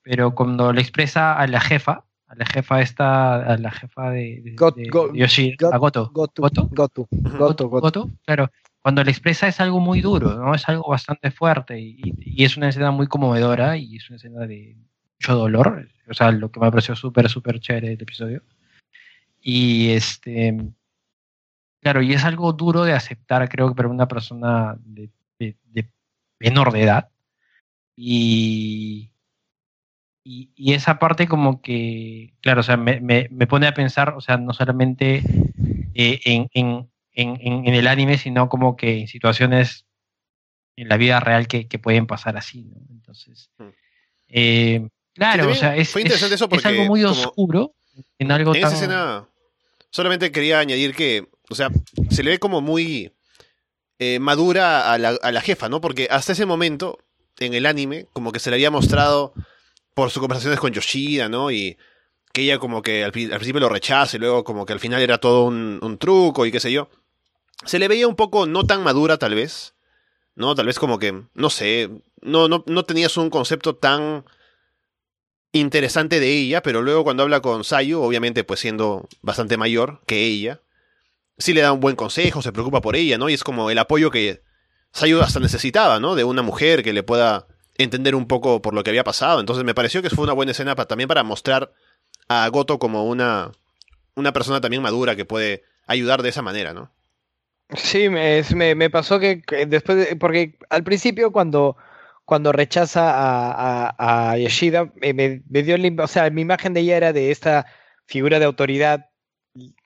pero cuando le expresa a la jefa, a la jefa esta, a la jefa de, Yoshida, a Goto. Goto. Goto. Goto. Goto. Claro, cuando le expresa es algo muy duro, ¿no? Es algo bastante fuerte y, es una escena muy conmovedora y es una escena de mucho dolor. O sea, lo que me pareció súper, súper chévere del episodio. Y este. Claro, y es algo duro de aceptar, creo que para una persona de, de menor de edad. Y, y, esa parte como que, claro, o sea, me, me, pone a pensar, o sea, no solamente eh, en, en, en, en, el anime, sino como que en situaciones en la vida real que, pueden pasar así, ¿no? Entonces, mm. eh, claro, o sea, es, algo muy oscuro en algo en esa escena solamente quería añadir que, o sea, se le ve como muy eh, madura a la, a la jefa, ¿no? Porque hasta ese momento, en el anime, como que se le había mostrado por sus conversaciones con Yoshida, ¿no? Y que ella como que al, principio lo rechaza y luego como que al final era todo un, un, truco y qué sé yo. Se le veía un poco no tan madura tal vez, ¿no? Tal vez como que, no sé, no, no, no tenías un concepto tan interesante de ella, pero luego cuando habla con Sayu, obviamente pues siendo bastante mayor que ella, sí le da un buen consejo, se preocupa por ella, ¿no? Y es como el apoyo que Sayu hasta necesitaba, ¿no? De una mujer que le pueda entender un poco por lo que había pasado. Entonces me pareció que fue una buena escena también para mostrar a Goto como una, una persona también madura que puede ayudar de esa manera, ¿no? Sí, me, me, pasó que, después, porque al principio cuando, cuando rechaza a, a, Yoshida, me, dio, o sea, mi imagen de ella era de esta figura de autoridad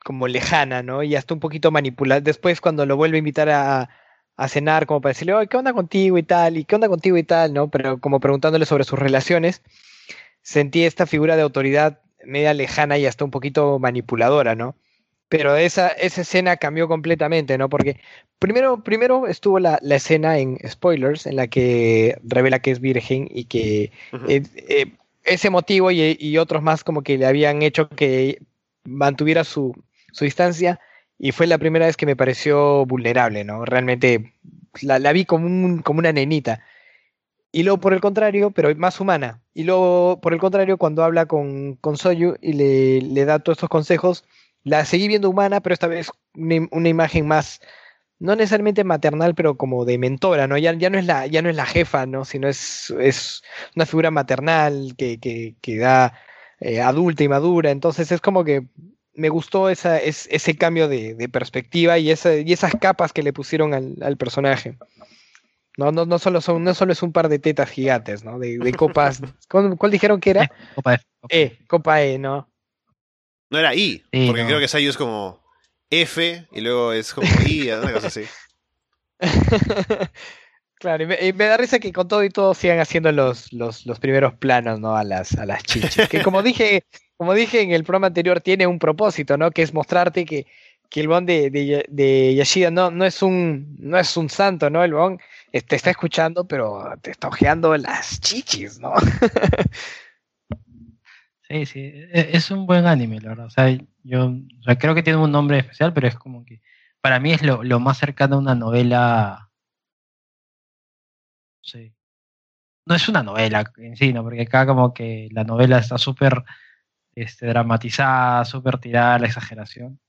como lejana, ¿no? Y hasta un poquito manipulada. Después cuando lo vuelve a invitar a, a cenar como para decirle, oye, ¿qué onda contigo y tal? ¿Y qué onda contigo y tal? ¿No? Pero como preguntándole sobre sus relaciones, sentí esta figura de autoridad media lejana y hasta un poquito manipuladora, ¿no? Pero esa, esa escena cambió completamente, ¿no? Porque primero, primero estuvo la, escena en spoilers, en la que revela que es virgen y que eh, eh, ese motivo y, y, otros más como que le habían hecho que mantuviera su, su distancia y fue la primera vez que me pareció vulnerable, ¿no? Realmente la, vi como, un, como una nenita. Y luego, por el contrario, pero más humana. Y luego, por el contrario, cuando habla con, con Soyu y le, le, da todos estos consejos, la seguí viendo humana, pero esta vez una, imagen más, no necesariamente maternal, pero como de mentora, ¿no? Ya, ya, no, es la, ya no es la jefa, ¿no? Sino es, es una figura maternal que, que, que da eh, adulta y madura. Entonces es como que me gustó esa, ese cambio de, perspectiva y, esa, y esas capas que le pusieron al, personaje. No, no, no, solo son, no solo es un par de tetas gigantes, ¿no? De, copas. *laughs* ¿cuál, dijeron que era? Copa E. E, Copa E, ¿no? No era I, porque creo que Sayu es como F y luego es como I, *laughs* una cosa así. *laughs* claro, y me, da risa que con todo y todo sigan haciendo los, los, los primeros planos, ¿no? A las, a las chichas. Que como dije, como dije en el programa anterior, tiene un propósito, ¿no? Que es mostrarte que, que el Bon de, de, Yashida no, no, es un, no es un santo, ¿no? El Bon te está escuchando, pero te está ojeando las chichis, ¿no? *laughs* sí, sí, e, es un buen anime, la verdad. O sea, yo creo que tiene un nombre especial, pero es como que para mí es lo, lo más cercano a una novela. Sí. No es una novela en sí, ¿no? Porque acá como que la novela está súper este, dramatizada, súper tirada, la exageración.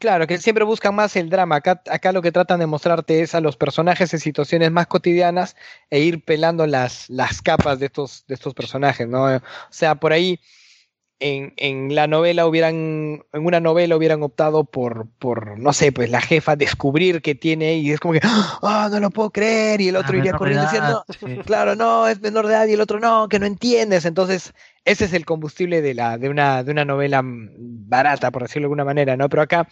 Claro, que siempre buscan más el drama. Acá, acá lo que tratan de mostrarte es a los personajes en situaciones más cotidianas e ir pelando las, las capas de estos, de estos personajes, ¿no? O sea, por ahí en, en, la novela hubieran, en una novela hubieran optado por, por, no sé, pues la jefa descubrir que tiene y es como que, ah, no lo puedo creer, y el otro iría corriendo diciendo, claro, no, es menor de edad, y el otro no, que no entiendes. Entonces, ese es el combustible de, la, de, una, de una novela barata, por decirlo de alguna manera, ¿no? Pero acá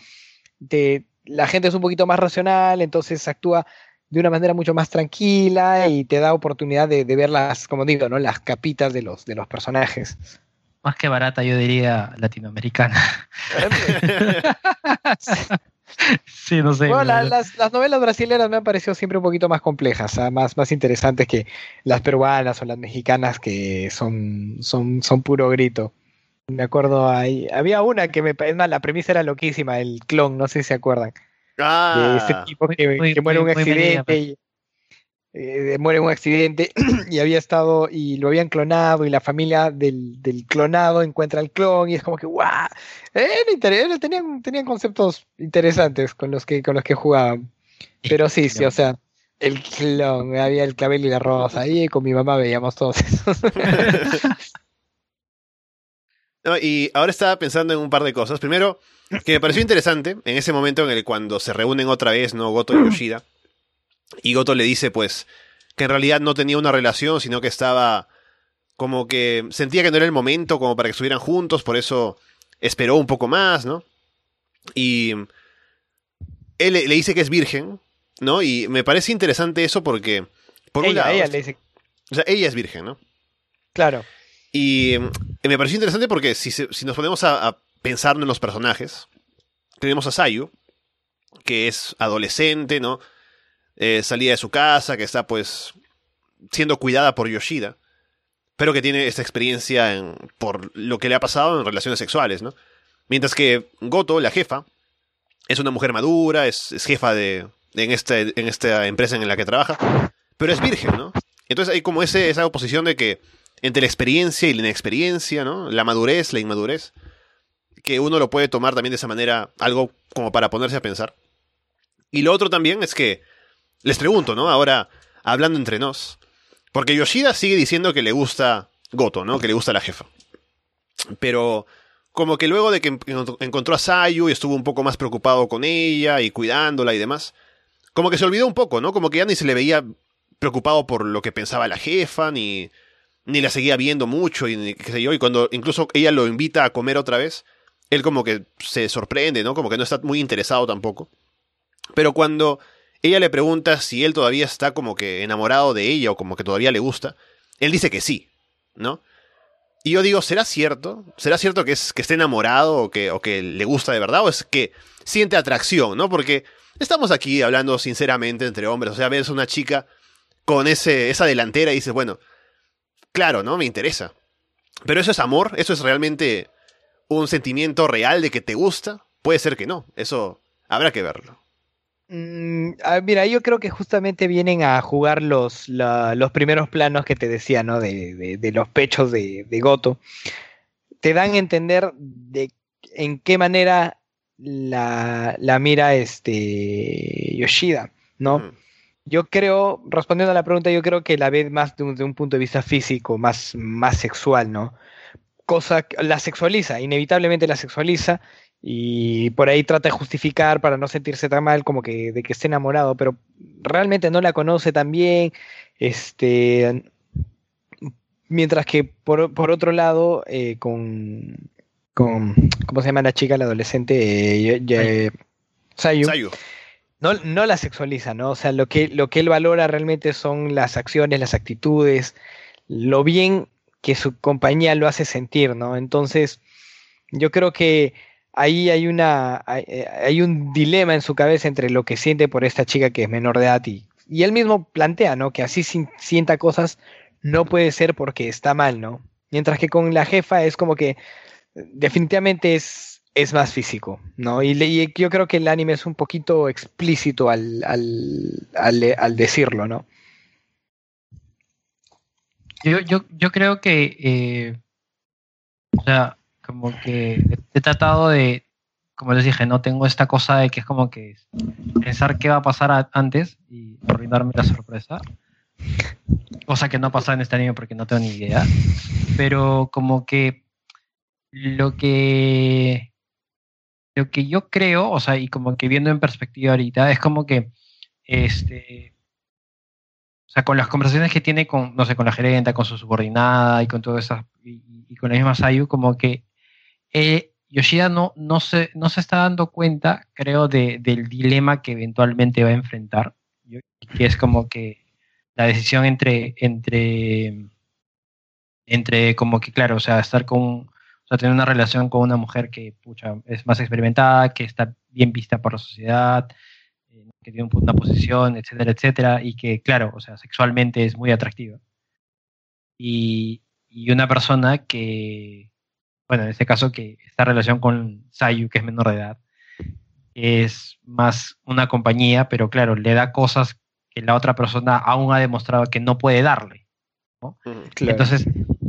te, la gente es un poquito más racional, entonces actúa de una manera mucho más tranquila y te da oportunidad de, de ver las, como digo, ¿no? Las capitas de los, de los personajes. Más que barata, yo diría latinoamericana. *laughs* sí, no sé. Bueno, las, novelas brasileñas me han parecido siempre un poquito más complejas, ¿ah? más, más interesantes que las peruanas o las mexicanas que son, son, son puro grito. Me acuerdo, ahí, había una que me la premisa era loquísima, el clon, no sé si se acuerdan. Ah, de ese tipo que, muere un accidente y, eh, muere en un accidente *clears throat* y había estado y lo habían clonado y la familia del, del clonado encuentra el clon y es como que ¡guau! Era tenían, tenían conceptos interesantes con los que, con los que jugaban. Pero sí, sí, o sea, el clon, había el clavel y la rosa, y con mi mamá veíamos todos esos. *laughs* y ahora estaba pensando en un par de cosas. Primero, que me pareció interesante en ese momento en el cuando se reúnen otra vez, ¿no? Goto y *clears throat* Yoshida y Goto le dice, pues, que en realidad no tenía una relación, sino que estaba como que sentía que no era el momento como para que estuvieran juntos, por eso esperó un poco más, ¿no? Y él le dice que es virgen, ¿no? Y me parece interesante eso porque Por ella, un lado, ella le dice. O sea, ella es virgen, ¿no? Claro. Y mm, me pareció interesante porque si, si nos ponemos a, a pensar en los personajes, tenemos a Sayu, que es adolescente, ¿no? Eh, salía de su casa, que está pues siendo cuidada por Yoshida, pero que tiene esta experiencia en- por lo que le ha pasado en relaciones sexuales, ¿no? Mientras que Goto, la jefa, es una mujer madura, es, jefa de, en, este, en esta empresa en la que trabaja, pero es virgen, ¿no? Entonces hay como esa oposición de que entre la experiencia y la inexperiencia, ¿no? La madurez, la inmadurez, que uno lo puede tomar también de esa manera, algo como para ponerse a pensar. Y lo otro también es que, les pregunto, ¿no? Ahora, hablando entre nos, porque Yoshida sigue diciendo que le gusta Goto, ¿no? Que le gusta la jefa. Pero como que luego de que en- encontró a Sayu y estuvo un poco más preocupado con ella y cuidándola y demás, como que se olvidó un poco, ¿no? Como que ya ni se le veía preocupado por lo que pensaba la jefa, ni, ni la seguía viendo mucho, y ni qué sé yo, y cuando incluso ella lo invita a comer otra vez, él como que se sorprende, ¿no? Como que no está muy interesado tampoco. Pero cuando ella le pregunta si él todavía está como que enamorado de ella o como que todavía le gusta, él dice que sí, ¿no? Y yo digo, ¿será cierto? ¿Será cierto que, es, que esté enamorado o que, o que le gusta de verdad? ¿O es que siente atracción, ¿no? Porque estamos aquí hablando sinceramente entre hombres. O sea, ves una chica con ese, esa delantera y dices, bueno, claro, ¿no? Me interesa. Pero eso es amor, eso es realmente un sentimiento real de que te gusta. Puede ser que no, eso habrá que verlo. Mm, mira, yo creo que justamente vienen a jugar los, la- los primeros planos que te decía, ¿no? De, de- de los pechos de, de Goto. Te dan a entender de en qué manera la, la mira este Yoshida, ¿no? Mm. Yo creo, respondiendo a la pregunta, yo creo que la ve más de un, un punto de vista físico, más, más sexual, ¿no? Cosa que la sexualiza, inevitablemente la sexualiza y por ahí trata de justificar para no sentirse tan mal como que de que esté enamorado, pero realmente no la conoce tan bien, este, mientras que por, por otro lado, eh, con, con, ¿cómo se llama la chica, la adolescente? Eh, Sayu Sayu. no, no la sexualiza, ¿no? O sea, lo que, lo que él valora realmente son las acciones, las actitudes, lo bien que su compañía lo hace sentir, ¿no? Entonces, yo creo que ahí hay una, hay, eh, hay un dilema en su cabeza entre lo que siente por esta chica que es menor de edad y, y él mismo plantea, ¿no? Que así sienta cosas no puede ser porque está mal, ¿no? Mientras que con la jefa es como que definitivamente es, es más físico, ¿no? Y, le- yo creo que el anime es un poquito explícito al, al, al- al decirlo, ¿no? Yo, yo, yo creo que, eh, o sea, como que he tratado de, como les dije, no tengo esta cosa de que es como que pensar qué va a pasar a- antes y arruinarme la sorpresa. Cosa que no pasa en este anime porque no tengo ni idea. Pero como que lo que lo que yo creo, o sea, y como que viendo en perspectiva ahorita, es como que este o sea, con las conversaciones que tiene con, no sé, con la gerenta, con su subordinada y con todo eso, y, y con la misma Sayu, como que eh, Yoshida no, no, se, no se está dando cuenta, creo, de, del dilema que eventualmente va a enfrentar, que es como que la decisión entre, entre, entre como que, claro, o sea, estar con, tener una relación con una mujer que, pucha, es más experimentada, que está bien vista por la sociedad, que tiene un- una posición, etcétera, etcétera, y que, claro, o sea, sexualmente es muy atractiva. Y, y una persona que, bueno, en este caso, que esta relación con Sayu, que es menor de edad, es más una compañía, pero claro, le da cosas que la otra persona aún ha demostrado que no puede darle. Mm. Entonces,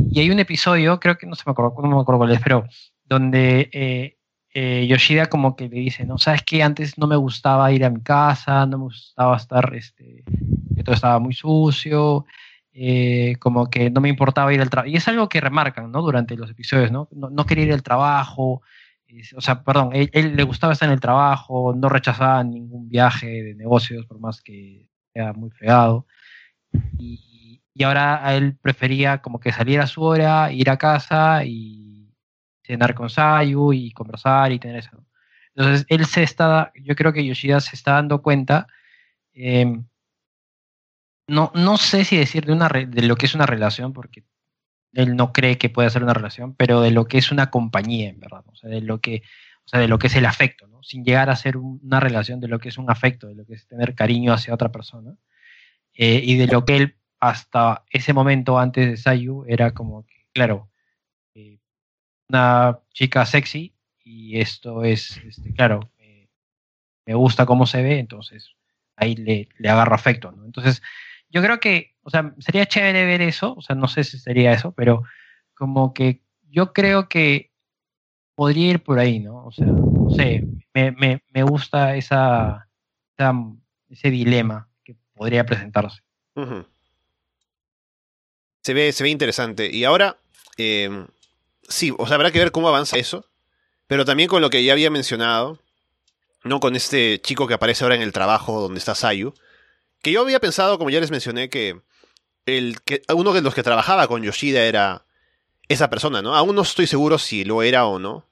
y hay un episodio, creo que no se me acuerdo, no me acuerdo cuál es, pero donde eh, eh, Yoshida como que le dice, no, sabes que antes no me gustaba ir a mi casa, no me gustaba estar, este, que todo estaba muy sucio, eh, como que no me importaba ir al trabajo. Y es algo que remarcan, ¿no? Durante los episodios, ¿no? No, no quería ir al trabajo, es- o sea, perdón, él, él le gustaba estar en el trabajo, no rechazaba ningún viaje de negocios, por más que sea muy fregado. Y, y ahora a él prefería como que salir a su hora, ir a casa y cenar con Sayu y conversar y tener eso. Entonces, él se está, yo creo que Yoshida se está dando cuenta eh, no, no sé si decir de, una de lo que es una relación, porque él no cree que pueda ser una relación, pero de lo que es una compañía, en verdad, o sea, de lo que, o sea, de lo que es el afecto, ¿no? Sin llegar a ser una relación de lo que es un afecto, de lo que es tener cariño hacia otra persona, eh, y de lo que él hasta ese momento antes de Sayu era como que, claro, eh, una chica sexy y esto es, este, claro, eh, me gusta cómo se ve, entonces ahí le, le agarro afecto, ¿no? Entonces, yo creo que, o sea, sería chévere ver eso, o sea, no sé si sería eso, pero como que yo creo que podría ir por ahí, ¿no? O sea, no sé, me, me, me gusta esa, ese dilema que podría presentarse. se, ve, se ve interesante. Y ahora, eh, sí, o sea, habrá que ver cómo avanza eso, pero también con lo que ya había mencionado, ¿no? Con este chico que aparece ahora en el trabajo donde está Sayu, que yo había pensado, como ya les mencioné, que, el, que uno de los que trabajaba con Yoshida era esa persona, ¿no? Aún no estoy seguro si lo era o no.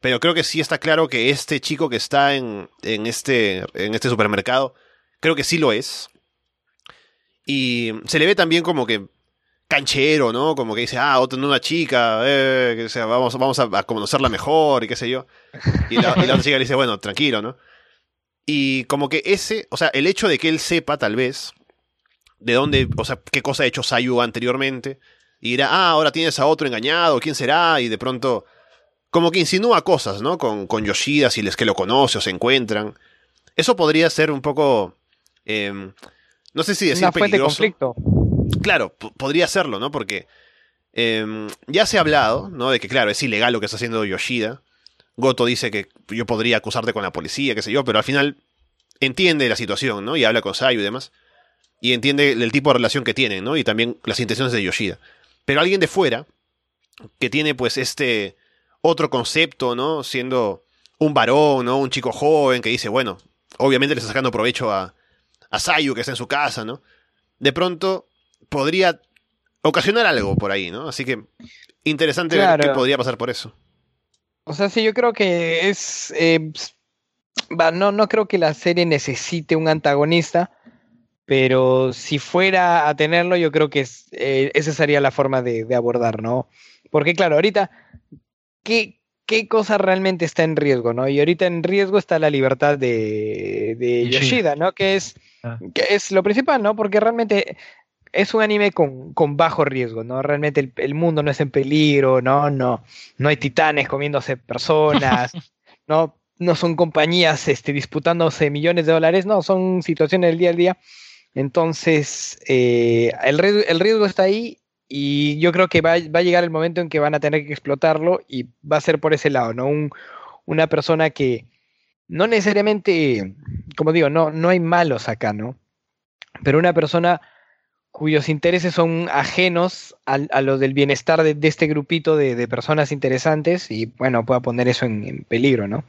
Pero creo que sí está claro que este chico que está en, en, este, en este supermercado, creo que sí lo es. Y se le ve también como que canchero, ¿no? Como que dice, ah, otra una chica, eh, que sea, vamos, vamos a, conocerla mejor y qué sé yo. Y la, y la otra chica le dice, bueno, tranquilo, ¿no? Y como que ese, o sea, el hecho de que él sepa tal vez de dónde, o sea, qué cosa ha hecho Sayu anteriormente, y dirá, ah, ahora tienes a otro engañado, ¿quién será? Y de pronto, como que insinúa cosas, ¿no? Con, con Yoshida, si les que lo conoce o se encuentran. Eso podría ser un poco, em, no sé si decir Una fuente peligroso. De conflicto. Claro, podría serlo, ¿no? Porque em, ya se ha hablado, ¿no? De que, claro, es ilegal lo que está haciendo Yoshida. Goto dice que yo podría acusarte con la policía, qué sé yo, pero al final entiende la situación, ¿no? Y habla con Sayu y demás. Y entiende el tipo de relación que tienen, ¿no? Y también las intenciones de Yoshida. Pero alguien de fuera, que tiene pues este otro concepto, ¿no? Siendo un varón, ¿no? Un chico joven que dice, bueno, obviamente le está sacando provecho a, a Sayu que está en su casa, ¿no? De pronto podría ocasionar algo por ahí, ¿no? Así que interesante ver qué podría pasar por eso. O sea, sí, yo creo que es. Eh, no, no creo que la serie necesite un antagonista, pero si fuera a tenerlo, yo creo que eh, esa sería la forma de, abordar, ¿no? Porque, claro, ahorita, ¿qué, ¿qué cosa realmente está en riesgo, ¿no? Y ahorita en riesgo está la libertad de, Yoshida, ¿no? Que es, ah. que es lo principal, ¿no? Porque realmente es un anime con, con bajo riesgo, ¿no? Realmente el, mundo no es en peligro, ¿no? No, no hay titanes comiéndose personas, *laughs* ¿no? No son compañías este, disputándose millones de dólares, no, son situaciones del día a día. Entonces, eh, el, riesgo, el, riesgo, está ahí y yo creo que va, va, a llegar el momento en que van a tener que explotarlo y va a ser por ese lado, ¿no? Un, una persona que no necesariamente, como digo, no, no hay malos acá, ¿no? Pero una persona cuyos intereses son ajenos a, los del bienestar de, este grupito de, personas interesantes y bueno, pueda poner eso en, peligro, ¿no?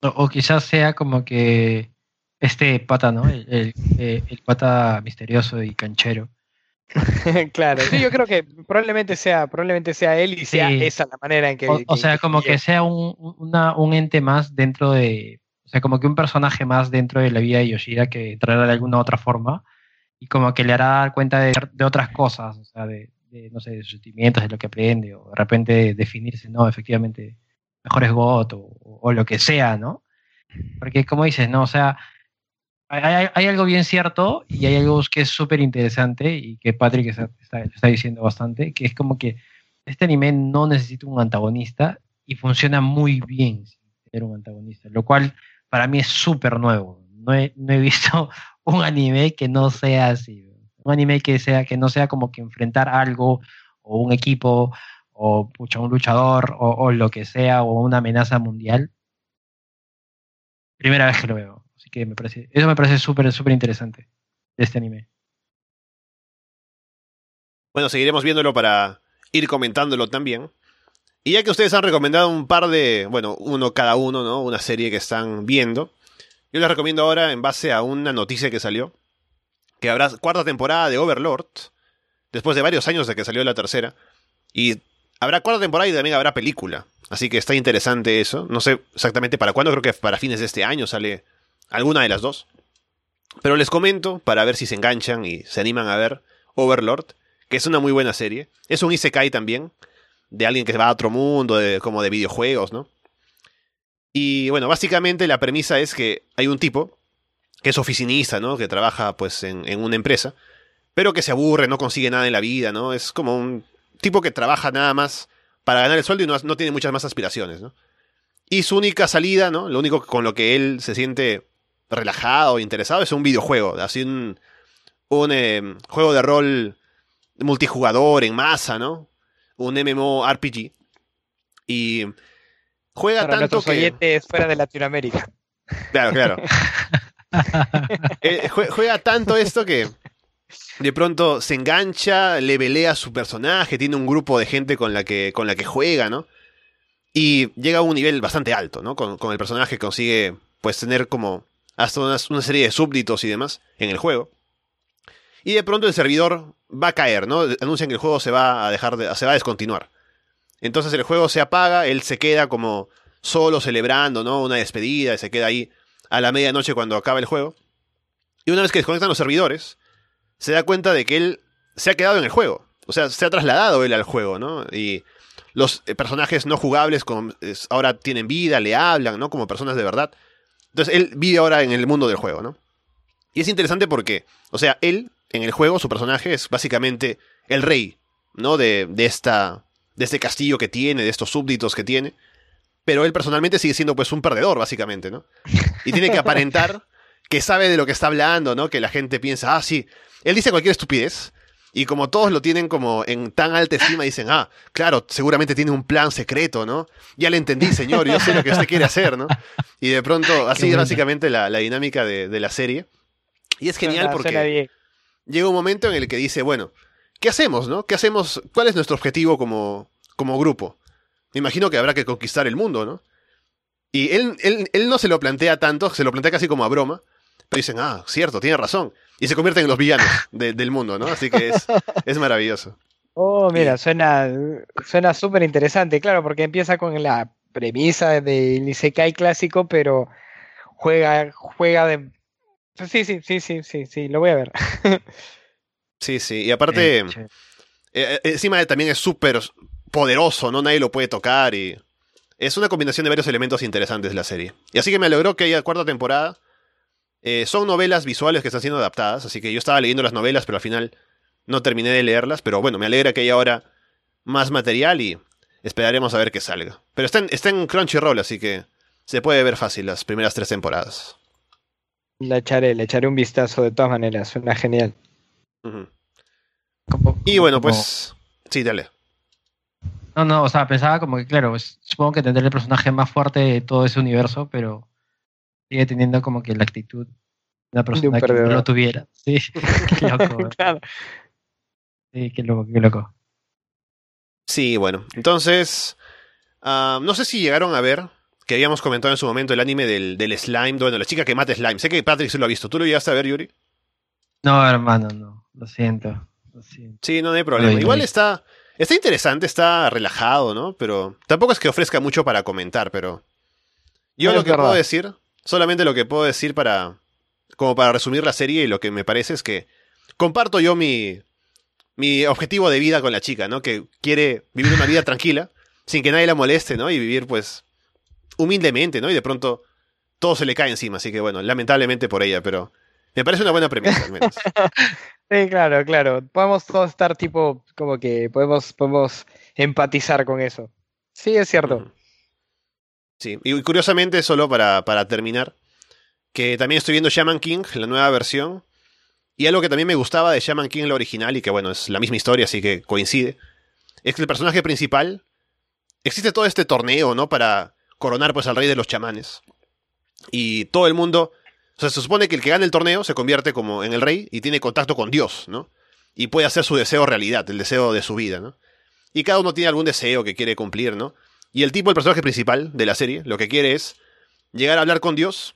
O, quizás sea como que este pata, ¿no? El, pata misterioso y canchero. *laughs* claro, sí, yo creo que probablemente sea, probablemente sea él y sea esa la manera en que. O, sea, como que sea un, un ente más dentro de. O sea, como que un personaje más dentro de la vida de Yoshida que traerá de alguna otra forma y como que le hará dar cuenta de, otras cosas, o sea, de, no sé, de sus sentimientos, de lo que aprende, o de repente definirse, no, efectivamente, mejor es GOT o, lo que sea, ¿no? Porque como dices, ¿no? O sea, hay, hay algo bien cierto y hay algo que es súper interesante y que Patrick está, está, diciendo bastante, que es como que este anime no necesita un antagonista y funciona muy bien sin tener un antagonista, lo cual para mí es súper nuevo. No he, no he visto un anime que no sea así. Un anime que sea que no sea como que enfrentar algo o un equipo o un luchador o, lo que sea o una amenaza mundial. Primera vez que lo veo. Así que me parece, eso me parece súper, súper interesante de este anime. Bueno, seguiremos viéndolo para ir comentándolo también. Y ya que ustedes han recomendado un par de, bueno, uno cada uno, ¿no? Una serie que están viendo. Yo les recomiendo ahora, en base a una noticia que salió, que habrá cuarta temporada de Overlord, después de varios años de que salió la tercera. Y habrá cuarta temporada y también habrá película. Así que está interesante eso. No sé exactamente para cuándo, creo que para fines de este año sale alguna de las dos. Pero les comento, para ver si se enganchan y se animan a ver, Overlord, que es una muy buena serie. Es un Isekai también, de alguien que va a otro mundo, de, como de videojuegos, ¿no? Y bueno, básicamente la premisa es que hay un tipo que es oficinista, ¿no? Que trabaja pues en, en, una empresa, pero que se aburre, no consigue nada en la vida, ¿no? Es como un tipo que trabaja nada más para ganar el sueldo y no, no tiene muchas más aspiraciones, ¿no? Y su única salida, ¿no? Lo único con lo que él se siente relajado, interesado, es un videojuego, así un, eh, juego de rol multijugador en masa, ¿no? Un MMORPG. Y juega Para tanto que... fuera de Latinoamérica. Claro, claro. *laughs* eh, juega tanto esto que de pronto se engancha, le velea a su personaje, tiene un grupo de gente con la que, con la que juega, ¿no? Y llega a un nivel bastante alto, ¿no? Con, con el personaje consigue, pues, tener como hasta una, una, serie de súbditos y demás en el juego. Y de pronto el servidor va a caer, ¿no? Anuncian que el juego se va a dejar de, se va a descontinuar. Entonces el juego se apaga, él se queda como solo celebrando, ¿no? Una despedida, y se queda ahí a la medianoche cuando acaba el juego. Y una vez que desconectan los servidores, se da cuenta de que él se ha quedado en el juego. O sea, se ha trasladado él al juego, ¿no? Y los eh, personajes no jugables ahora tienen vida, le hablan, ¿no? Como personas de verdad. Entonces él vive ahora en el mundo del juego, ¿no? Y es interesante porque, o sea, él en el juego, su personaje es básicamente el rey, ¿no? De, esta, de este castillo que tiene, de estos súbditos que tiene. Pero él personalmente sigue siendo pues un perdedor, básicamente, ¿no? Y tiene que aparentar que sabe de lo que está hablando, ¿no? Que la gente piensa, ah, sí, él dice cualquier estupidez. Y como todos lo tienen como en tan alta estima, dicen, ah, claro, seguramente tiene un plan secreto, ¿no? Ya le entendí, señor, yo sé lo que usted quiere hacer, ¿no? Y de pronto, así es básicamente la, la dinámica de, de, la serie. Y es genial porque llega un momento en el que dice, bueno, ¿qué hacemos, no? ¿Qué hacemos? ¿Cuál es nuestro objetivo como, como grupo? Me imagino que habrá que conquistar el mundo, ¿no? Y él, él, él no se lo plantea tanto, se lo plantea casi como a broma, pero dicen, ah, cierto, tiene razón. Y se convierten en los villanos *laughs* de- del mundo, ¿no? Así que es, es maravilloso. Oh, mira, suena suena súper interesante, claro, porque empieza con la premisa del Isekai clásico, pero juega, juega de... Sí, sí, sí, sí, sí, sí, lo voy a ver. *laughs* Sí, sí. Y aparte, Eh, che. eh, encima también es súper poderoso, ¿no? Nadie lo puede tocar y... Es una combinación de varios elementos interesantes de la serie. Y así que me alegró que haya cuarta temporada. Eh, son novelas visuales que están siendo adaptadas, así que yo estaba leyendo las novelas, pero al final no terminé de leerlas. Pero bueno, me alegra que haya ahora más material y esperaremos a ver qué salga. Pero está en, está en Crunchyroll, así que se puede ver fácil las primeras tres temporadas. La echaré, le echaré un vistazo de todas maneras, suena genial. Como- Y bueno, como- pues... Sí, dale. No, no, o sea, pensaba como que, claro, pues, supongo que tendrá el personaje más fuerte de todo ese universo, pero sigue teniendo como que la actitud de una persona que no lo tuviera. *laughs* Sí, *laughs* qué loco. Claro. Sí, qué loco, qué loco. Sí, bueno. Entonces, ah, no sé si llegaron a ver, que habíamos comentado en su momento el anime del, del slime, bueno, la chica que mata slime. Sé que Patrick se lo ha visto. ¿Tú lo llegaste a ver, Yuri? No, hermano, no. Lo siento. Lo siento. Sí, no, no hay problema. Igual está, está interesante, está relajado, ¿no? Pero tampoco es que ofrezca mucho para comentar, pero yo lo que verdad. puedo decir, solamente lo que puedo decir para, como para resumir la serie y lo que me parece es que comparto yo mi, mi objetivo de vida con la chica, ¿no? Que quiere vivir una vida tranquila, *laughs* sin que nadie la moleste, ¿no? Y vivir, pues, humildemente, ¿no? Y de pronto todo se le cae encima, así que bueno, lamentablemente por ella, pero me parece una buena premisa, al menos. *laughs* Sí, claro, claro. Podemos todos estar tipo, como que podemos, podemos empatizar con eso. Sí, es cierto. Sí, y curiosamente, solo para, para terminar, que también estoy viendo Shaman King, la nueva versión, y algo que también me gustaba de Shaman King, la original, y que bueno, es la misma historia, así que coincide, es que el personaje principal, existe todo este torneo, ¿no? Para coronar pues al rey de los chamanes. Y todo el mundo, o sea, se supone que el que gana el torneo se convierte como en el rey y tiene contacto con Dios, ¿no? Y puede hacer su deseo realidad, el deseo de su vida, ¿no? Y cada uno tiene algún deseo que quiere cumplir, ¿no? Y el tipo, el personaje principal de la serie, lo que quiere es llegar a hablar con Dios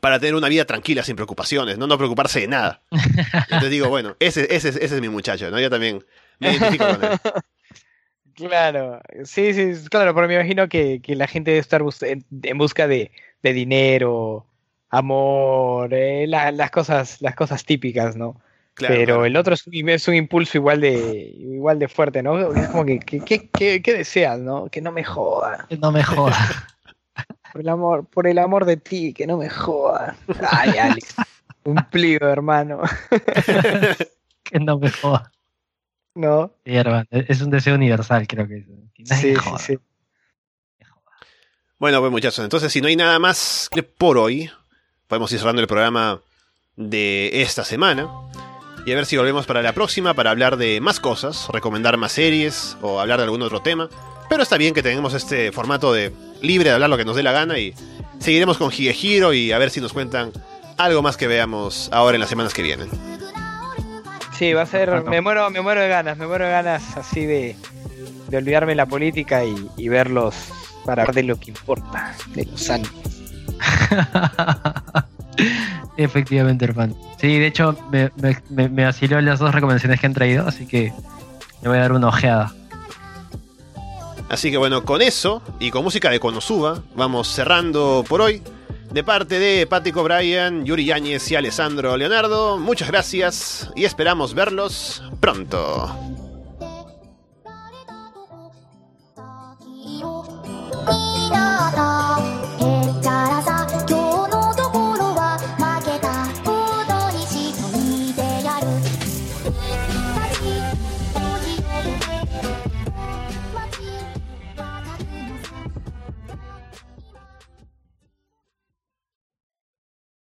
para tener una vida tranquila, sin preocupaciones, no, no preocuparse de nada. Entonces digo, bueno, ese, ese, es mi muchacho, ¿no? Yo también me identifico con él. *laughs* Claro, sí, sí, claro, pero me imagino que, que la gente debe estar en busca de, de dinero, amor, eh, las cosas, las cosas típicas, ¿no? Pero el otro es un, impulso igual de igual de fuerte, ¿no? Es como que, ¿qué deseas, no? Que no me joda. Que no me joda. *laughs* por el amor, por el amor de ti, que no me joda. Ay, Alex. Cumplido, hermano. *laughs* que no me joda. No. Sí, hermano, es un deseo universal, creo que. sí, sí, sí. Bueno, pues muchachos, entonces si no hay nada más por hoy, podemos ir cerrando el programa de esta semana. Y a ver si volvemos para la próxima para hablar de más cosas, recomendar más series o hablar de algún otro tema. Pero está bien que tengamos este formato de libre de hablar lo que nos dé la gana y seguiremos con Higehiro y a ver si nos cuentan algo más que veamos ahora en las semanas que vienen. Sí, va a ser. Me muero, me muero de ganas, me muero de ganas así de, de olvidarme la política y, verlos para ver de lo que importa, de los años. *laughs* Efectivamente, hermano. Sí, de hecho, me, me, me, asiló las dos recomendaciones que han traído, así que le voy a dar una ojeada. Así que bueno, con eso y con música de Konosuba, vamos cerrando por hoy. De parte de Pático Bryan, Yuri Yáñez y Alessandro Leonardo, muchas gracias y esperamos verlos pronto.